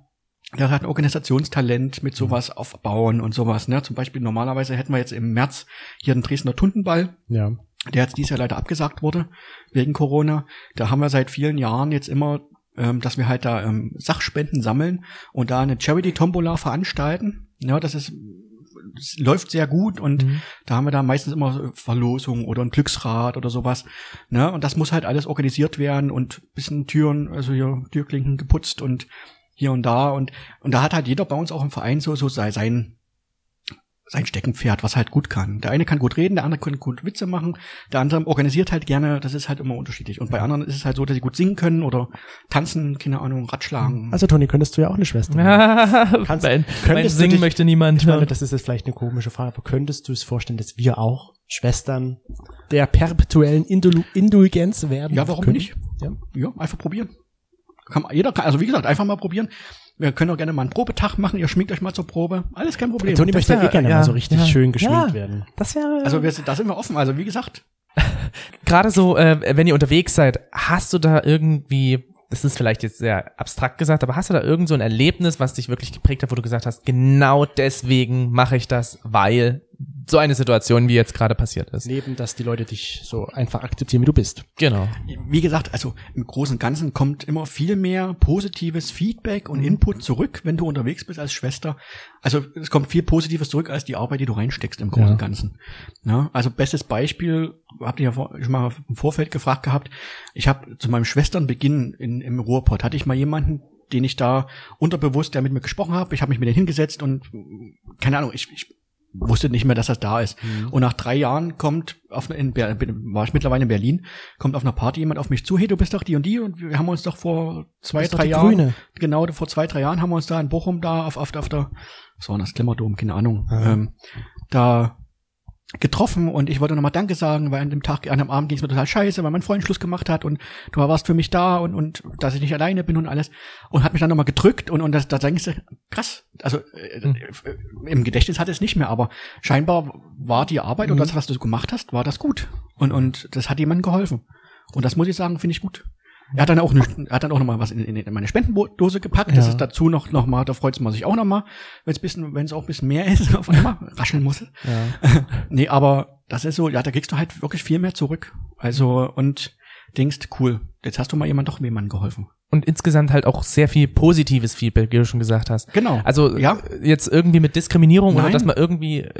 Speaker 4: Der hat ein Organisationstalent mit sowas aufbauen und sowas. Ne? Zum Beispiel normalerweise hätten wir jetzt im März hier den Dresdner Tundenball,
Speaker 1: Ja.
Speaker 4: der jetzt dieses Jahr leider abgesagt wurde wegen Corona. Da haben wir seit vielen Jahren jetzt immer, ähm, dass wir halt da ähm, Sachspenden sammeln und da eine Charity-Tombola veranstalten. Ja, das ist läuft sehr gut und
Speaker 3: Mhm.
Speaker 4: da haben wir da meistens immer Verlosung oder ein Glücksrad oder sowas. Ne? Und das muss halt alles organisiert werden und bisschen Türen, also hier Türklinken geputzt und hier und da und und da hat halt jeder bei uns auch im Verein so so sei- sein sein Steckenpferd, was halt gut kann. Der eine kann gut reden, der andere kann gut Witze machen, der andere organisiert halt gerne, das ist halt immer unterschiedlich. Und bei anderen ist es halt so, dass sie gut singen können oder tanzen, keine Ahnung, Radschlagen.
Speaker 1: Also Toni, könntest du ja auch eine Schwester haben. Kannst-
Speaker 3: mein, mein
Speaker 1: könntest du
Speaker 3: Singen
Speaker 1: dich-
Speaker 3: möchte niemand
Speaker 1: Ich meine, das ist jetzt vielleicht eine komische Frage, aber könntest du es vorstellen, dass wir auch Schwestern der perpetuellen Indul Indulgenz werden?
Speaker 4: ja, warum
Speaker 1: können?
Speaker 4: nicht?
Speaker 1: Ja.
Speaker 4: Ja, einfach probieren. Kann, man- jeder kann, also wie gesagt, einfach mal probieren. Wir können auch gerne mal einen Probetag machen, ihr schminkt euch mal zur Probe. Alles kein Problem.
Speaker 1: Toni möchte ja eh gerne
Speaker 3: ja,
Speaker 1: mal so richtig
Speaker 3: ja,
Speaker 1: schön geschminkt
Speaker 3: ja.
Speaker 1: werden.
Speaker 3: Das wäre
Speaker 4: also wir, sind- da sind wir offen. Also wie gesagt,
Speaker 3: gerade so, äh, wenn ihr unterwegs seid, hast du da irgendwie, das ist vielleicht jetzt sehr abstrakt gesagt, aber hast du da irgend so ein Erlebnis, was dich wirklich geprägt hat, wo du gesagt hast, genau deswegen mache ich das, weil so eine Situation wie jetzt gerade passiert ist.
Speaker 1: Neben, dass die Leute dich so einfach akzeptieren, wie du bist.
Speaker 3: Genau.
Speaker 4: wie gesagt, also im Großen und Ganzen kommt immer viel mehr positives Feedback
Speaker 1: Mhm.
Speaker 4: und Input zurück, wenn du unterwegs bist als Schwester. Also es kommt viel Positives zurück als die Arbeit, die du reinsteckst im Großen
Speaker 1: Ja.
Speaker 4: und Ganzen. Ja, also bestes Beispiel, habt ihr ja vor- schon mal im Vorfeld gefragt gehabt, ich habe zu meinem Schwesternbeginn in, im Ruhrpott, hatte ich mal jemanden, den ich da unterbewusst, der mit mir gesprochen hat. Ich habe mich mit denen hingesetzt und keine Ahnung, ich, ich wusste nicht mehr, dass das da ist.
Speaker 1: Mhm.
Speaker 4: Und nach drei Jahren kommt auf in Ber war ich mittlerweile in Berlin, kommt auf einer Party jemand auf mich zu, hey, du bist doch die und die und wir haben uns doch vor zwei, drei Jahren,
Speaker 1: Grüne.
Speaker 4: genau, vor zwei, drei Jahren haben wir uns da in Bochum da auf, auf, auf der, was war das, Glimmerdom, keine Ahnung,
Speaker 1: Ah.
Speaker 4: ähm, da getroffen und ich wollte nochmal Danke sagen, weil an dem Tag, an dem Abend ging es mir total scheiße, weil mein Freund Schluss gemacht hat und du warst für mich da und, und dass ich nicht alleine bin und alles und hat mich dann nochmal gedrückt und, und das, da denkst du, krass, also
Speaker 3: Hm.
Speaker 4: äh, im Gedächtnis hat es nicht mehr, aber scheinbar war die Arbeit und
Speaker 1: Mhm.
Speaker 4: das, was du gemacht hast, war das gut und, und das hat jemandem geholfen und das muss ich sagen, finde ich gut. Er hat dann auch er hat dann auch noch mal was in, in, in meine Spendendose gepackt. Das
Speaker 1: Ja.
Speaker 4: ist dazu noch noch mal, da freut man sich auch noch mal, wenn es bisschen, wenn es auch ein bisschen mehr ist, auf einmal rascheln muss.
Speaker 1: Ja.
Speaker 4: Nee, aber das ist so, ja, da kriegst du halt wirklich viel mehr zurück. Also, und denkst, cool, jetzt hast du mal jemand doch jemandem geholfen.
Speaker 3: Und insgesamt halt auch sehr viel positives Feedback, wie du schon gesagt hast.
Speaker 4: Genau.
Speaker 3: Also
Speaker 4: Ja.
Speaker 3: jetzt irgendwie mit Diskriminierung oder
Speaker 4: Nein.
Speaker 3: dass man irgendwie äh,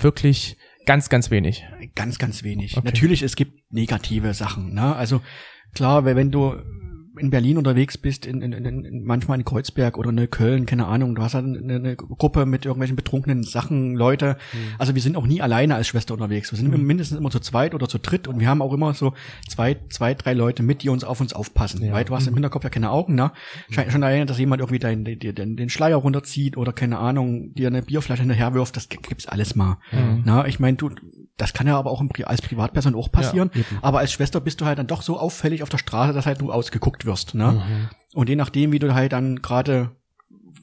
Speaker 3: wirklich ganz, ganz wenig.
Speaker 4: Ganz, ganz wenig.
Speaker 3: Okay.
Speaker 4: Natürlich, es gibt negative Sachen. Ne? Also klar, weil wenn du in Berlin unterwegs bist, in, in, in, manchmal in Kreuzberg oder in Köln, keine Ahnung, du hast halt eine, eine Gruppe mit irgendwelchen betrunkenen Sachen, Leute. Also wir sind auch nie alleine als Schwester unterwegs. Wir sind immer mindestens immer zu zweit oder zu dritt und wir haben auch immer so zwei, zwei, drei Leute mit, die uns auf uns aufpassen.
Speaker 1: Ja.
Speaker 4: Weil du hast im Hinterkopf ja keine Augen, ne? Scheint schon alleine, dass jemand irgendwie den, den, den, den Schleier runterzieht oder keine Ahnung, dir eine Bierflasche hinterherwirft, das gibt's alles mal.
Speaker 3: Mhm.
Speaker 4: Na, ich meine, du, das kann ja aber auch Pri- als Privatperson auch passieren.
Speaker 1: Ja,
Speaker 4: aber als Schwester bist du halt dann doch so auffällig auf der Straße, dass halt du ausgeguckt wirst. Ne?
Speaker 1: Mhm.
Speaker 4: Und je nachdem, wie du halt dann gerade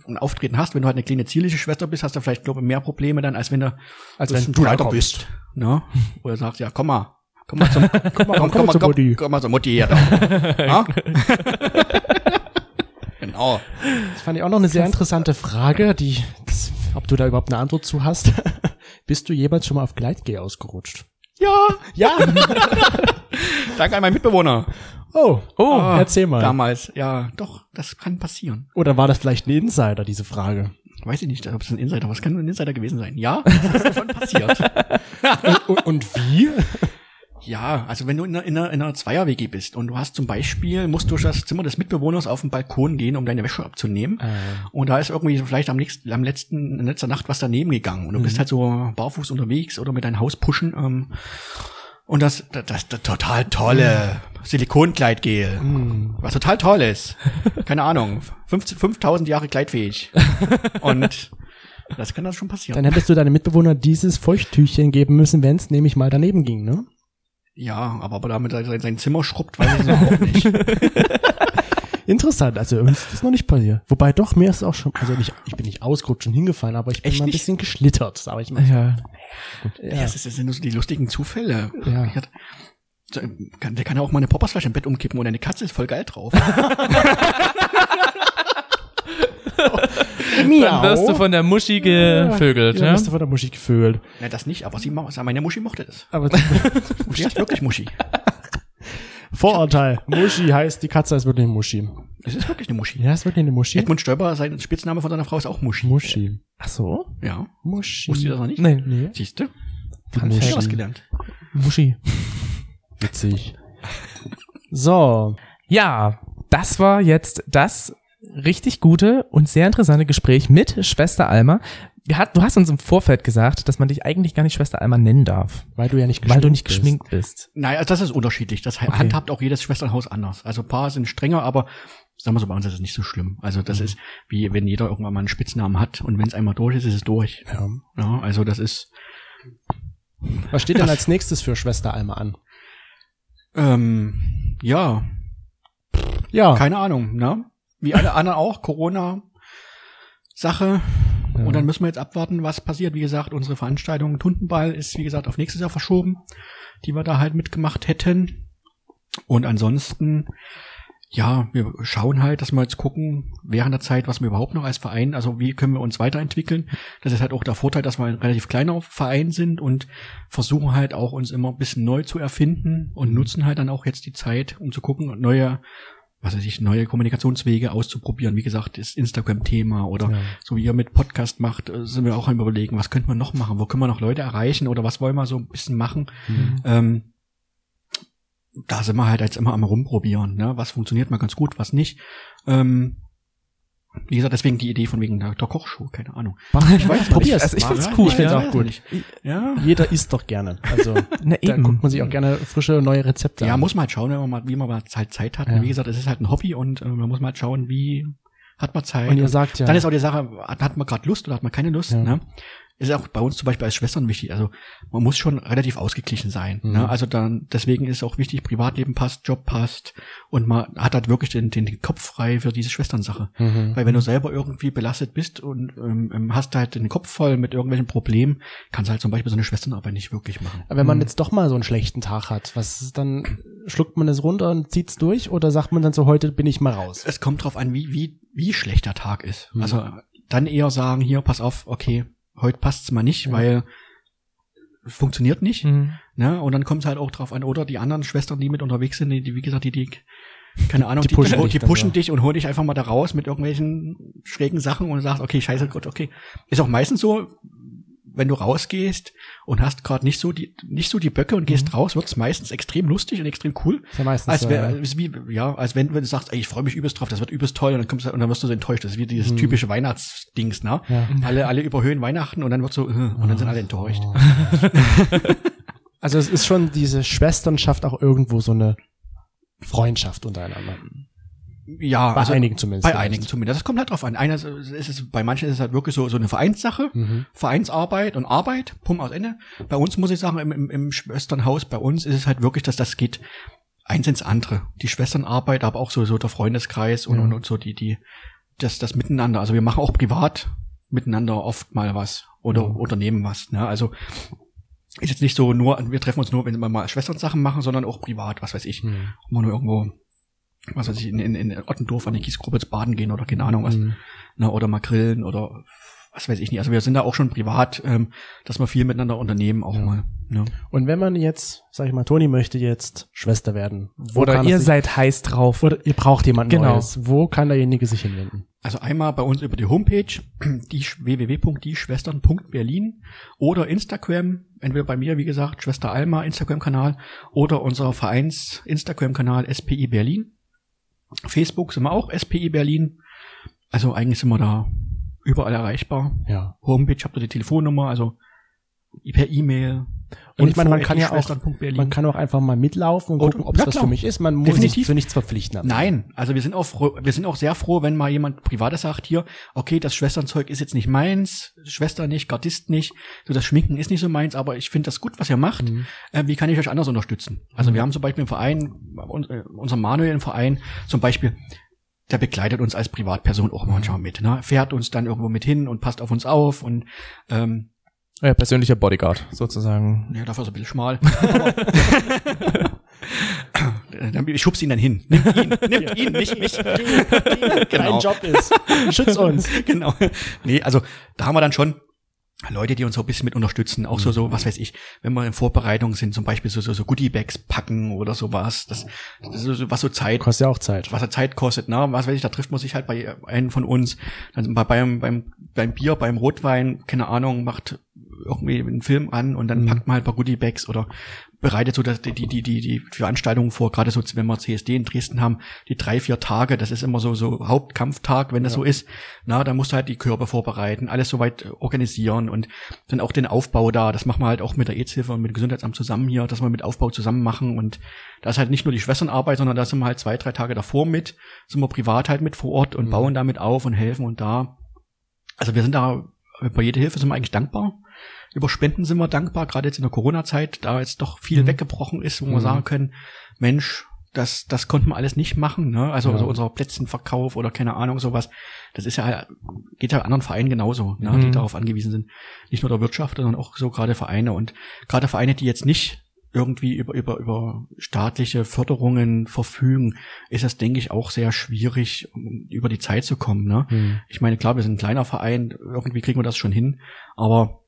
Speaker 4: ein Auftreten hast, wenn du halt eine kleine zierliche Schwester bist, hast du vielleicht, glaube ich, mehr Probleme dann, als wenn du,
Speaker 1: Als wenn du reinkommst.
Speaker 4: bist. Ne? Oder sagst, ja, komm mal. Komm mal zum, komm mal, komm,
Speaker 1: komm
Speaker 4: mal,
Speaker 1: zur
Speaker 4: komm,
Speaker 1: Mutti.
Speaker 4: komm mal zur Mutti hier. Da. Ja? genau.
Speaker 1: Das fand ich auch noch eine sehr interessante Frage, die, das, ob du da überhaupt eine Antwort zu hast. Bist du jemals schon mal auf Gleitgel ausgerutscht?
Speaker 4: Ja,
Speaker 1: Ja.
Speaker 4: danke an meinen Mitbewohner.
Speaker 1: Oh, oh,
Speaker 4: Ah,
Speaker 1: erzähl mal.
Speaker 4: Damals, ja, doch, das kann passieren.
Speaker 1: Oder war das vielleicht ein Insider, diese Frage?
Speaker 4: Weiß ich nicht, ob es ein Insider, was kann ein Insider gewesen sein? Ja, das ist schon passiert.
Speaker 1: und, und wie?
Speaker 4: Ja, also wenn du in einer, in einer, in einer Zweier-WG bist und du hast zum Beispiel, musst durch das Zimmer des Mitbewohners auf den Balkon gehen, um deine Wäsche abzunehmen. Und da ist irgendwie so vielleicht am nächsten, am letzten, in letzter Nacht was daneben gegangen. Und du bist halt so barfuß unterwegs oder mit deinem Haus pushen. Ähm, und das, das, das, das total tolle Silikongleitgel. Was total toll ist. Keine Ahnung. 50 5000 Jahre gleitfähig. Und das kann dann schon passieren.
Speaker 1: Dann hättest du deinem Mitbewohner dieses Feuchttüchchen geben müssen, wenn es nämlich mal daneben ging, ne?
Speaker 4: Ja, aber ob er damit sein, sein Zimmer schrubbt, weiß ich auch nicht.
Speaker 1: Interessant, also uns ist das noch nicht passiert. Wobei doch, mir ist auch schon, also nicht, ich bin nicht ausgerutscht und hingefallen, aber ich bin
Speaker 4: Echt
Speaker 1: mal ein
Speaker 4: nicht?
Speaker 1: bisschen geschlittert, sag ich mal.
Speaker 3: Ja.
Speaker 4: Ja, das, ist, das sind nur so die lustigen Zufälle.
Speaker 1: Ja.
Speaker 4: Ich hatte- so, kann- Der kann ja auch mal eine Poppersflasche im Bett umkippen und eine Katze ist voll geil drauf.
Speaker 3: Dann wirst du von der Muschi gevögelt,
Speaker 1: ja.
Speaker 3: ja?
Speaker 1: wirst du von der Muschi gevögelt.
Speaker 4: ja, das nicht, aber sie, meine Muschi mochte das.
Speaker 1: Aber
Speaker 4: Muschi ist wirklich Muschi.
Speaker 1: Vorurteil. Muschi heißt, die Katze ist wirklich eine Muschi.
Speaker 4: Das ist wirklich eine Muschi.
Speaker 1: Ja, ist wirklich eine Muschi.
Speaker 4: Edmund Stoiber, sein Spitzname von seiner Frau ist auch Muschi.
Speaker 1: Muschi.
Speaker 3: Ach so?
Speaker 4: Ja.
Speaker 1: Muschi.
Speaker 4: Wusst ihr das noch nicht?
Speaker 3: Nee.
Speaker 1: Nee.
Speaker 4: Siehst du?
Speaker 1: Die
Speaker 3: Fun
Speaker 4: Ich
Speaker 3: Fact.
Speaker 4: hab was gelernt.
Speaker 3: Muschi.
Speaker 1: Witzig. So.
Speaker 3: Ja, das war jetzt das richtig gute und sehr interessante Gespräch mit Schwester Alma. Wir hat, du hast uns im Vorfeld gesagt, dass man dich eigentlich gar nicht Schwester Alma nennen darf,
Speaker 1: Weil du ja nicht
Speaker 3: weil du nicht
Speaker 1: bist.
Speaker 3: geschminkt bist.
Speaker 4: Naja, also das ist unterschiedlich. Das handhabt auch jedes Schwesternhaus anders. Also ein paar sind strenger, aber sagen wir so, bei uns ist es nicht so schlimm. Also das ist wie wenn jeder irgendwann mal einen Spitznamen hat und wenn es einmal durch ist, ist es durch.
Speaker 1: Ja.
Speaker 4: Ja, also das ist
Speaker 1: Was steht denn als nächstes für Schwester Alma an?
Speaker 4: ähm, ja,
Speaker 1: Ja.
Speaker 4: keine Ahnung, ne? Wie alle anderen auch, Corona Sache.
Speaker 1: Ja.
Speaker 4: Und dann müssen wir jetzt abwarten, was passiert. Wie gesagt, unsere Veranstaltung Tuntenball ist, wie gesagt, auf nächstes Jahr verschoben, die wir da halt mitgemacht hätten. Und ansonsten, ja, wir schauen halt, dass wir jetzt gucken, während der Zeit, was wir überhaupt noch als Verein, also wie können wir uns weiterentwickeln. Das ist halt auch der Vorteil, dass wir ein relativ kleiner Verein sind und versuchen halt auch uns immer ein bisschen neu zu erfinden und nutzen halt dann auch jetzt die Zeit, um zu gucken, neue, was weiß ich, neue Kommunikationswege auszuprobieren. Wie gesagt, das Instagram-Thema oder
Speaker 1: Ja.
Speaker 4: so wie ihr mit Podcast macht, äh, sind wir auch am überlegen, was könnte man noch machen, wo können wir noch Leute erreichen oder was wollen wir so ein bisschen machen.
Speaker 1: Mhm.
Speaker 4: Ähm, da sind wir halt jetzt immer am rumprobieren, ne? Was funktioniert mal ganz gut, was nicht. Ähm, wie gesagt, deswegen die Idee von wegen der, der Kochshow, keine Ahnung.
Speaker 1: Ich weiß, probier's.
Speaker 3: Also ich find's
Speaker 4: Ja,
Speaker 3: cool,
Speaker 4: ich find's
Speaker 3: ja.
Speaker 4: auch gut. Ja.
Speaker 1: Jeder isst doch gerne. Also
Speaker 3: Na,
Speaker 1: da
Speaker 3: eben.
Speaker 1: guckt man sich auch gerne frische neue Rezepte
Speaker 4: Ja,
Speaker 1: an.
Speaker 4: muss man halt schauen, wenn man mal, wie man mal halt Zeit hat.
Speaker 1: Ja.
Speaker 4: Wie gesagt, es ist halt ein Hobby und äh, man muss mal halt schauen, wie hat man Zeit.
Speaker 1: Und ihr sagt ja,
Speaker 4: Dann ist auch die Sache, hat, hat man gerade Lust oder hat man keine Lust,
Speaker 1: Ja.
Speaker 4: ne? Ist auch bei uns zum Beispiel als Schwestern wichtig. Also man muss schon relativ ausgeglichen sein.
Speaker 1: Mhm.
Speaker 4: Ne? Also dann deswegen ist auch wichtig, Privatleben passt, Job passt und man hat halt wirklich den, den, den Kopf frei für diese Schwesternsache.
Speaker 1: Mhm.
Speaker 4: Weil wenn du selber irgendwie belastet bist und ähm, hast halt den Kopf voll mit irgendwelchen Problemen, kannst du halt zum Beispiel so eine Schwesternarbeit nicht wirklich machen.
Speaker 1: Aber wenn man jetzt doch mal so einen schlechten Tag hat, was ist dann, schluckt man das runter und zieht's durch oder sagt man dann so, heute bin ich mal raus?
Speaker 4: Es kommt drauf an, wie, wie, wie schlecht der Tag ist.
Speaker 1: Mhm.
Speaker 4: Also dann eher sagen, hier, pass auf, okay, heute passt's mal nicht,
Speaker 1: Ja.
Speaker 4: weil funktioniert nicht.
Speaker 3: Mhm.
Speaker 4: Ne? Und dann kommt es halt auch drauf an, oder die anderen Schwestern, die mit unterwegs sind, die, die wie gesagt, die, die keine Ahnung,
Speaker 1: Die
Speaker 4: die,
Speaker 1: pushen
Speaker 4: die,
Speaker 1: dich
Speaker 4: die pushen dich und hol dich einfach mal da raus mit irgendwelchen schrägen Sachen und sagst, okay, scheiße Gott, okay. Ist auch meistens so, wenn du rausgehst und hast gerade nicht so die nicht so die Böcke und gehst raus, wird's meistens extrem lustig und extrem cool.
Speaker 1: Ist ja meistens
Speaker 4: Als
Speaker 1: so,
Speaker 4: wär,
Speaker 1: ja.
Speaker 4: ist wie, ja, als wenn, wenn du sagst, ey, ich freue mich übelst drauf, das wird übelst toll, und dann kommst du, und dann wirst du so enttäuscht. Das ist wie dieses
Speaker 1: Mhm.
Speaker 4: typische Weihnachtsdings, ne?
Speaker 1: Ja.
Speaker 4: Alle, alle überhöhen Weihnachten und dann wird so, äh, und dann sind alle enttäuscht.
Speaker 1: Also es ist schon diese Schwesternschaft auch irgendwo so eine Freundschaft untereinander.
Speaker 4: Ja,
Speaker 1: Bei
Speaker 4: also
Speaker 1: einigen zumindest.
Speaker 4: bei einigen zumindest. Das kommt halt drauf an. Einer ist es, bei manchen ist es halt wirklich so, so eine Vereinssache.
Speaker 1: Mhm.
Speaker 4: Vereinsarbeit und Arbeit, Punkt aus Ende. Bei uns muss ich sagen, im, im, im Schwesternhaus, bei uns ist es halt wirklich, dass das geht eins ins andere. Die Schwesternarbeit, aber auch so, so der Freundeskreis und,
Speaker 1: Ja.
Speaker 4: und, und so die, die, das, das Miteinander. Also wir machen auch privat miteinander oft mal was oder
Speaker 1: Ja.
Speaker 4: unternehmen was. Ne? Also ist jetzt nicht so nur, wir treffen uns nur, wenn wir mal Schwesternsachen machen, sondern auch privat, was weiß ich.
Speaker 1: Mhm.
Speaker 4: Mal nur irgendwo, was weiß ich, in, in, in Ottendorf an die Kiesgrube jetzt baden gehen oder keine Ahnung was
Speaker 1: Mhm.
Speaker 4: ne, oder mal grillen oder was weiß ich nicht. Also wir sind da auch schon privat, ähm, dass wir viel miteinander unternehmen auch
Speaker 1: Ja.
Speaker 4: mal. Ne?
Speaker 1: Und wenn man jetzt, sag ich mal, Toni möchte jetzt Schwester werden. wo
Speaker 3: Oder ihr seid heiß drauf.
Speaker 1: oder ihr braucht jemanden
Speaker 3: Genau.
Speaker 1: Neues. Wo kann derjenige sich hinwenden?
Speaker 4: Also einmal bei uns über die Homepage die www.dieschwestern.berlin oder Instagram, entweder bei mir, wie gesagt, Schwester Alma Instagram-Kanal oder unser Vereins Instagram-Kanal SPI Berlin. Facebook sind wir auch SPI Berlin. Also eigentlich sind wir da überall erreichbar.
Speaker 1: Ja.
Speaker 4: Homepage habt ihr die Telefonnummer, also per E-Mail.
Speaker 1: Und ich meine, man kann ja auch, man kann auch einfach mal mitlaufen und gucken, ob es was für mich ist. Man muss sich für nichts verpflichten.
Speaker 4: Nein, also wir sind auch froh, wir sind auch sehr froh, wenn mal jemand Privates sagt hier, okay, das Schwesternzeug ist jetzt nicht meins, Schwester nicht, Gardist nicht, so das Schminken ist nicht so meins, aber ich finde das gut, was ihr macht.
Speaker 1: Mhm.
Speaker 4: Äh, wie kann ich euch anders unterstützen? Also wir haben zum Beispiel im Verein, äh, unser Manuel im Verein, zum Beispiel, der begleitet uns als Privatperson auch manchmal mit, ne? Fährt uns dann irgendwo mit hin und passt auf uns auf und ähm,
Speaker 3: Ja, persönlicher Bodyguard, sozusagen.
Speaker 4: ja, dafür ist er ein bisschen schmal. Ich schub's ihn dann hin. Nimm ihn, nimm ihn, nicht mich.
Speaker 1: Dein
Speaker 4: Genau.
Speaker 1: Job ist, schütz uns.
Speaker 4: genau. Nee, also da haben wir dann schon Leute, die uns so ein bisschen mit unterstützen, auch so, so, was weiß ich, wenn wir in Vorbereitung sind, zum Beispiel so, so, so Goodie-Bags packen oder sowas, das, das ist so, was so Zeit,
Speaker 1: Kostet ja auch Zeit.
Speaker 4: was er Zeit kostet, ne, was weiß ich, da trifft man sich halt bei einem von uns, dann bei, beim, beim, beim Bier, beim Rotwein, keine Ahnung, macht irgendwie einen Film an und dann
Speaker 1: Mhm.
Speaker 4: packt man halt ein paar Goodie-Bags oder bereitet so das, die, die, die, die, die Veranstaltungen vor, gerade so, wenn wir CSD in Dresden haben, die drei, vier Tage, das ist immer so, so Hauptkampftag, wenn das so ist, na, da musst du halt die Körper vorbereiten, alles soweit organisieren und dann auch den Aufbau da, das machen wir halt auch mit der EZ-Hilfe und mit dem Gesundheitsamt zusammen hier, dass wir mit Aufbau zusammen machen. Und da ist halt nicht nur die Schwesternarbeit, sondern da sind wir halt zwei, drei Tage davor mit, sind wir privat halt mit vor Ort und
Speaker 1: Mhm.
Speaker 4: bauen damit auf und helfen und da, also wir sind da, bei jeder Hilfe sind wir eigentlich dankbar. Über Spenden sind wir dankbar, gerade jetzt in der Corona-Zeit, da jetzt doch viel
Speaker 1: Mhm.
Speaker 4: weggebrochen ist, wo
Speaker 1: Mhm.
Speaker 4: wir sagen können, Mensch, das, das konnten wir alles nicht machen, ne? Also,
Speaker 1: Ja.
Speaker 4: also unser Plätzchenverkauf oder keine Ahnung, sowas. Das ist ja, geht ja anderen Vereinen genauso, ne?
Speaker 3: Mhm.
Speaker 4: die darauf angewiesen sind. Nicht nur der Wirtschaft, sondern auch so gerade Vereine und gerade Vereine, die jetzt nicht irgendwie über, über, über staatliche Förderungen verfügen, ist es, denke ich, auch sehr schwierig, um über die Zeit zu kommen, ne?
Speaker 1: Hm.
Speaker 4: Ich meine, klar, wir sind ein kleiner Verein, irgendwie kriegen wir das schon hin, aber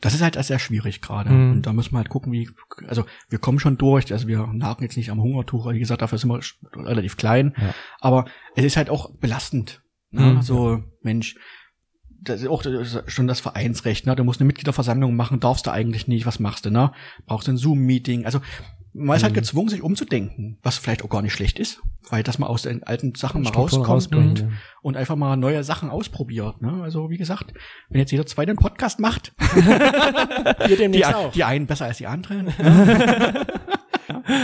Speaker 4: das ist halt sehr schwierig gerade.
Speaker 3: Mhm.
Speaker 4: Und da müssen wir halt gucken, wie, also wir kommen schon durch, also wir nagen jetzt nicht am Hungertuch, wie gesagt, dafür sind wir relativ klein,
Speaker 1: Ja.
Speaker 4: aber es ist halt auch belastend. Ne?
Speaker 3: Mhm.
Speaker 4: So, Mensch, das ist auch schon das Vereinsrecht, ne? Du musst eine Mitgliederversammlung machen, darfst du eigentlich nicht, was machst du, ne? Brauchst du ein Zoom-Meeting. Also man ist halt
Speaker 1: Mhm.
Speaker 4: gezwungen, sich umzudenken, was vielleicht auch gar nicht schlecht ist, weil dass man aus den alten Sachen mal rauskommt
Speaker 1: rausbringt,
Speaker 4: und,
Speaker 1: ja.
Speaker 4: und einfach mal neue Sachen ausprobiert. Ne? Also wie gesagt, wenn jetzt jeder zweite einen Podcast macht,
Speaker 1: Ihr
Speaker 4: die,
Speaker 1: auch.
Speaker 4: die einen besser als die anderen.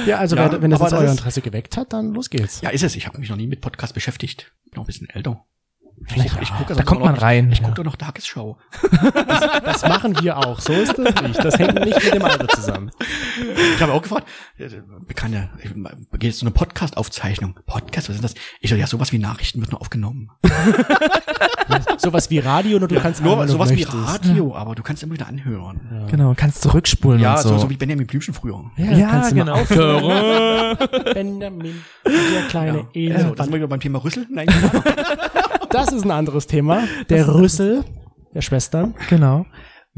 Speaker 1: Ja, also
Speaker 4: Ja,
Speaker 1: wenn das jetzt
Speaker 4: das
Speaker 1: euer Interesse geweckt hat, dann los geht's.
Speaker 4: Ja, ist es. Ich habe mich noch nie mit Podcast beschäftigt. Bin noch ein bisschen älter. Ich,
Speaker 1: Vielleicht-
Speaker 4: guck- ich gucke
Speaker 3: Da kommt man rein.
Speaker 4: Ich
Speaker 1: Ja.
Speaker 4: gucke doch noch Tagesschau.
Speaker 1: Das machen wir auch. So ist das nicht. Das hängt nicht mit dem Alter zusammen.
Speaker 4: Ich habe auch gefragt, bekannte, geht jetzt so eine Podcast-Aufzeichnung. Podcast, was ist das? Ich so, ja, sowas wie Nachrichten wird nur aufgenommen.
Speaker 1: Sowas wie Radio, nur du kannst
Speaker 4: nur
Speaker 1: an,
Speaker 4: sowas wie. Radio, aber du kannst immer wieder anhören.
Speaker 1: Ja.
Speaker 3: Genau, kannst zurückspulen
Speaker 4: Ja,
Speaker 3: und
Speaker 4: so.
Speaker 3: so.
Speaker 4: So, wie Benjamin Blümchen früher.
Speaker 1: Ja,
Speaker 3: Ja,
Speaker 1: kannst du
Speaker 3: genau.
Speaker 1: mal aufhören. Benjamin, der kleine
Speaker 4: Also,
Speaker 1: Elefant.
Speaker 4: das sind wir wieder beim Thema Rüssel. Nein, genau.
Speaker 1: Das ist ein anderes Thema. Der Rüssel der Schwestern.
Speaker 3: Genau.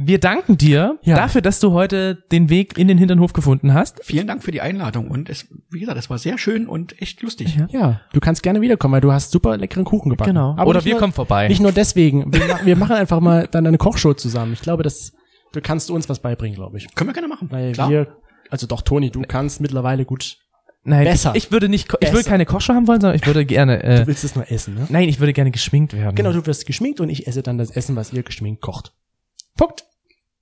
Speaker 3: Wir danken dir
Speaker 1: Ja.
Speaker 3: dafür, dass du heute den Weg in den Hinternhof gefunden hast.
Speaker 4: Vielen Dank für die Einladung und es, wie gesagt, es war sehr schön und echt lustig.
Speaker 3: Ja.
Speaker 1: Ja, du kannst gerne wiederkommen, weil du hast super leckeren Kuchen gebacken.
Speaker 3: Genau.
Speaker 1: Aber
Speaker 3: Oder wir
Speaker 1: nur,
Speaker 3: kommen vorbei.
Speaker 1: Nicht nur deswegen. Wir, wir machen einfach mal dann eine Kochshow zusammen. Ich glaube, das, du kannst uns was beibringen, glaube ich.
Speaker 4: Können wir gerne machen.
Speaker 1: Weil
Speaker 4: Klar.
Speaker 1: wir, also doch, Toni, du kannst mittlerweile gut.
Speaker 3: Nein,
Speaker 1: Besser.
Speaker 3: Ich, ich würde nicht, ich würde keine Kochshow haben wollen, sondern ich würde gerne, äh,
Speaker 1: Du willst es nur essen, ne?
Speaker 3: nein, ich würde gerne geschminkt werden.
Speaker 1: Genau, du wirst geschminkt und ich esse dann das Essen, was ihr geschminkt kocht. Punkt.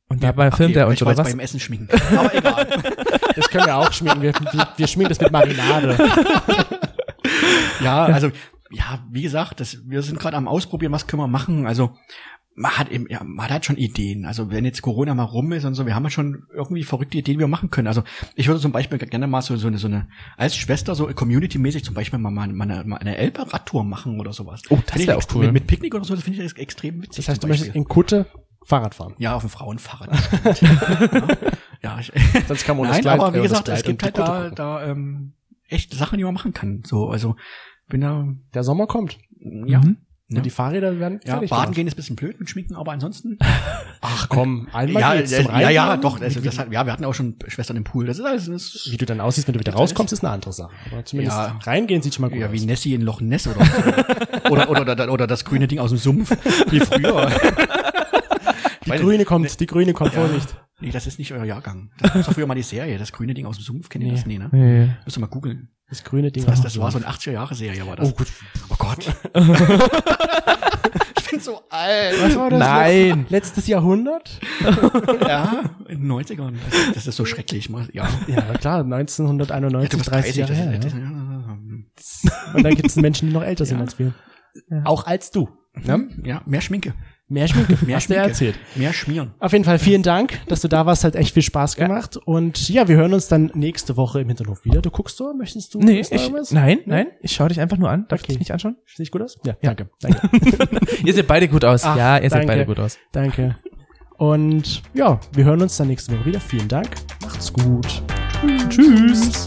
Speaker 3: Und dabei
Speaker 4: Ach,
Speaker 3: filmt er
Speaker 4: war
Speaker 3: oder was?
Speaker 4: beim Essen schminken. Aber egal.
Speaker 1: Das können wir auch schminken. Wir, wir, wir schminken das mit Marinade.
Speaker 4: Ja, also, ja, wie gesagt, das, wir sind gerade am Ausprobieren, was können wir machen. Also, man hat eben, ja, man hat schon Ideen. Also, wenn jetzt Corona mal rum ist und so, wir haben ja schon irgendwie verrückte Ideen, die wir machen können. Also, ich würde zum Beispiel gerne mal so, so eine, so eine, als Schwester, so community-mäßig zum Beispiel mal, mal, mal eine, mal eine Elbe-Radtour machen oder sowas.
Speaker 3: Oh, das
Speaker 4: Finde ich
Speaker 3: wär auch cool.
Speaker 4: Mit, mit Picknick oder so, das finde ich extrem witzig.
Speaker 1: Das heißt, du möchtest in Kutte Fahrrad fahren.
Speaker 4: ja, auf dem Frauenfahrrad. ja, ich,
Speaker 1: Sonst kann man
Speaker 4: Nein,
Speaker 1: Kleid,
Speaker 4: aber wie gesagt, es gibt halt da, da ähm, echt Sachen, die man machen kann. So, also bin da,
Speaker 1: Der Sommer kommt.
Speaker 4: ja.
Speaker 3: Mhm.
Speaker 4: Ja.
Speaker 1: Und die Fahrräder werden
Speaker 4: Ja, baden gehen ist ein bisschen blöd mit Schminken, aber ansonsten.
Speaker 1: Ach komm, einmal
Speaker 4: ja,
Speaker 1: geht's zum
Speaker 4: ja, ja, doch. Also,
Speaker 1: Wie-
Speaker 4: das hat, ja, wir hatten auch schon Schwestern im Pool. Das ist alles. Das
Speaker 1: Wie du dann aussiehst, wenn du wieder
Speaker 4: Das
Speaker 1: rauskommst, ist eine andere Sache. Aber zumindest
Speaker 4: Ja.
Speaker 1: reingehen sieht schon mal gut
Speaker 4: ja, wie
Speaker 1: aus.
Speaker 4: Nessie in Loch Ness oder so. oder, oder, oder, oder das grüne Ding aus dem Sumpf, wie früher.
Speaker 1: Die Grüne kommt, die Grüne kommt,
Speaker 4: Ja.
Speaker 1: Vorsicht.
Speaker 4: Nee, das ist nicht euer Jahrgang. Das war früher mal die Serie, das grüne Ding aus dem Sumpf. Kennt ihr das? Nee, ne?
Speaker 3: Nee.
Speaker 4: Müsst ihr mal googeln.
Speaker 1: Das grüne Ding.
Speaker 4: Das,
Speaker 1: aus
Speaker 4: das
Speaker 1: dem
Speaker 4: war so
Speaker 1: Sumpf.
Speaker 4: eine 80er-Jahre-Serie, war das.
Speaker 1: Oh gut.
Speaker 4: Oh Gott. ich bin so alt.
Speaker 1: Was war das?
Speaker 3: Nein.
Speaker 1: Letztes Jahrhundert?
Speaker 4: Ja, in den 90ern. Das, das ist so schrecklich. mal- Ja.
Speaker 1: Ja, klar, 1991,
Speaker 4: Ja, du bist
Speaker 1: 30 Jahre
Speaker 4: das,
Speaker 1: her.
Speaker 4: das,
Speaker 1: ja. Und dann gibt es Menschen, die noch älter sind
Speaker 4: Ja.
Speaker 1: als wir. Auch als du.
Speaker 4: Ja, ja, mehr Schminke.
Speaker 1: Mehr schmieren.
Speaker 4: Mehr
Speaker 1: hast du erzählt.
Speaker 4: Mehr schmieren.
Speaker 1: Auf jeden Fall vielen Dank, dass du da warst. Hat echt viel Spaß gemacht. Ja. Und ja, wir hören uns dann nächste Woche im Hinterhof wieder. Du guckst so? Möchtest du?
Speaker 3: Nee, ich, nein, nein. Ich schaue dich einfach nur an. Darf
Speaker 1: okay.
Speaker 3: ich dich nicht anschauen?
Speaker 1: Sehe ich gut aus? Ja, ja. danke. danke.
Speaker 3: ihr seht beide gut aus.
Speaker 1: Ach,
Speaker 3: ja, ihr
Speaker 1: danke.
Speaker 3: seht beide gut aus.
Speaker 1: Danke. Und ja, wir hören uns dann nächste Woche wieder. Vielen Dank. Macht's gut. Tschüss. Tschüss.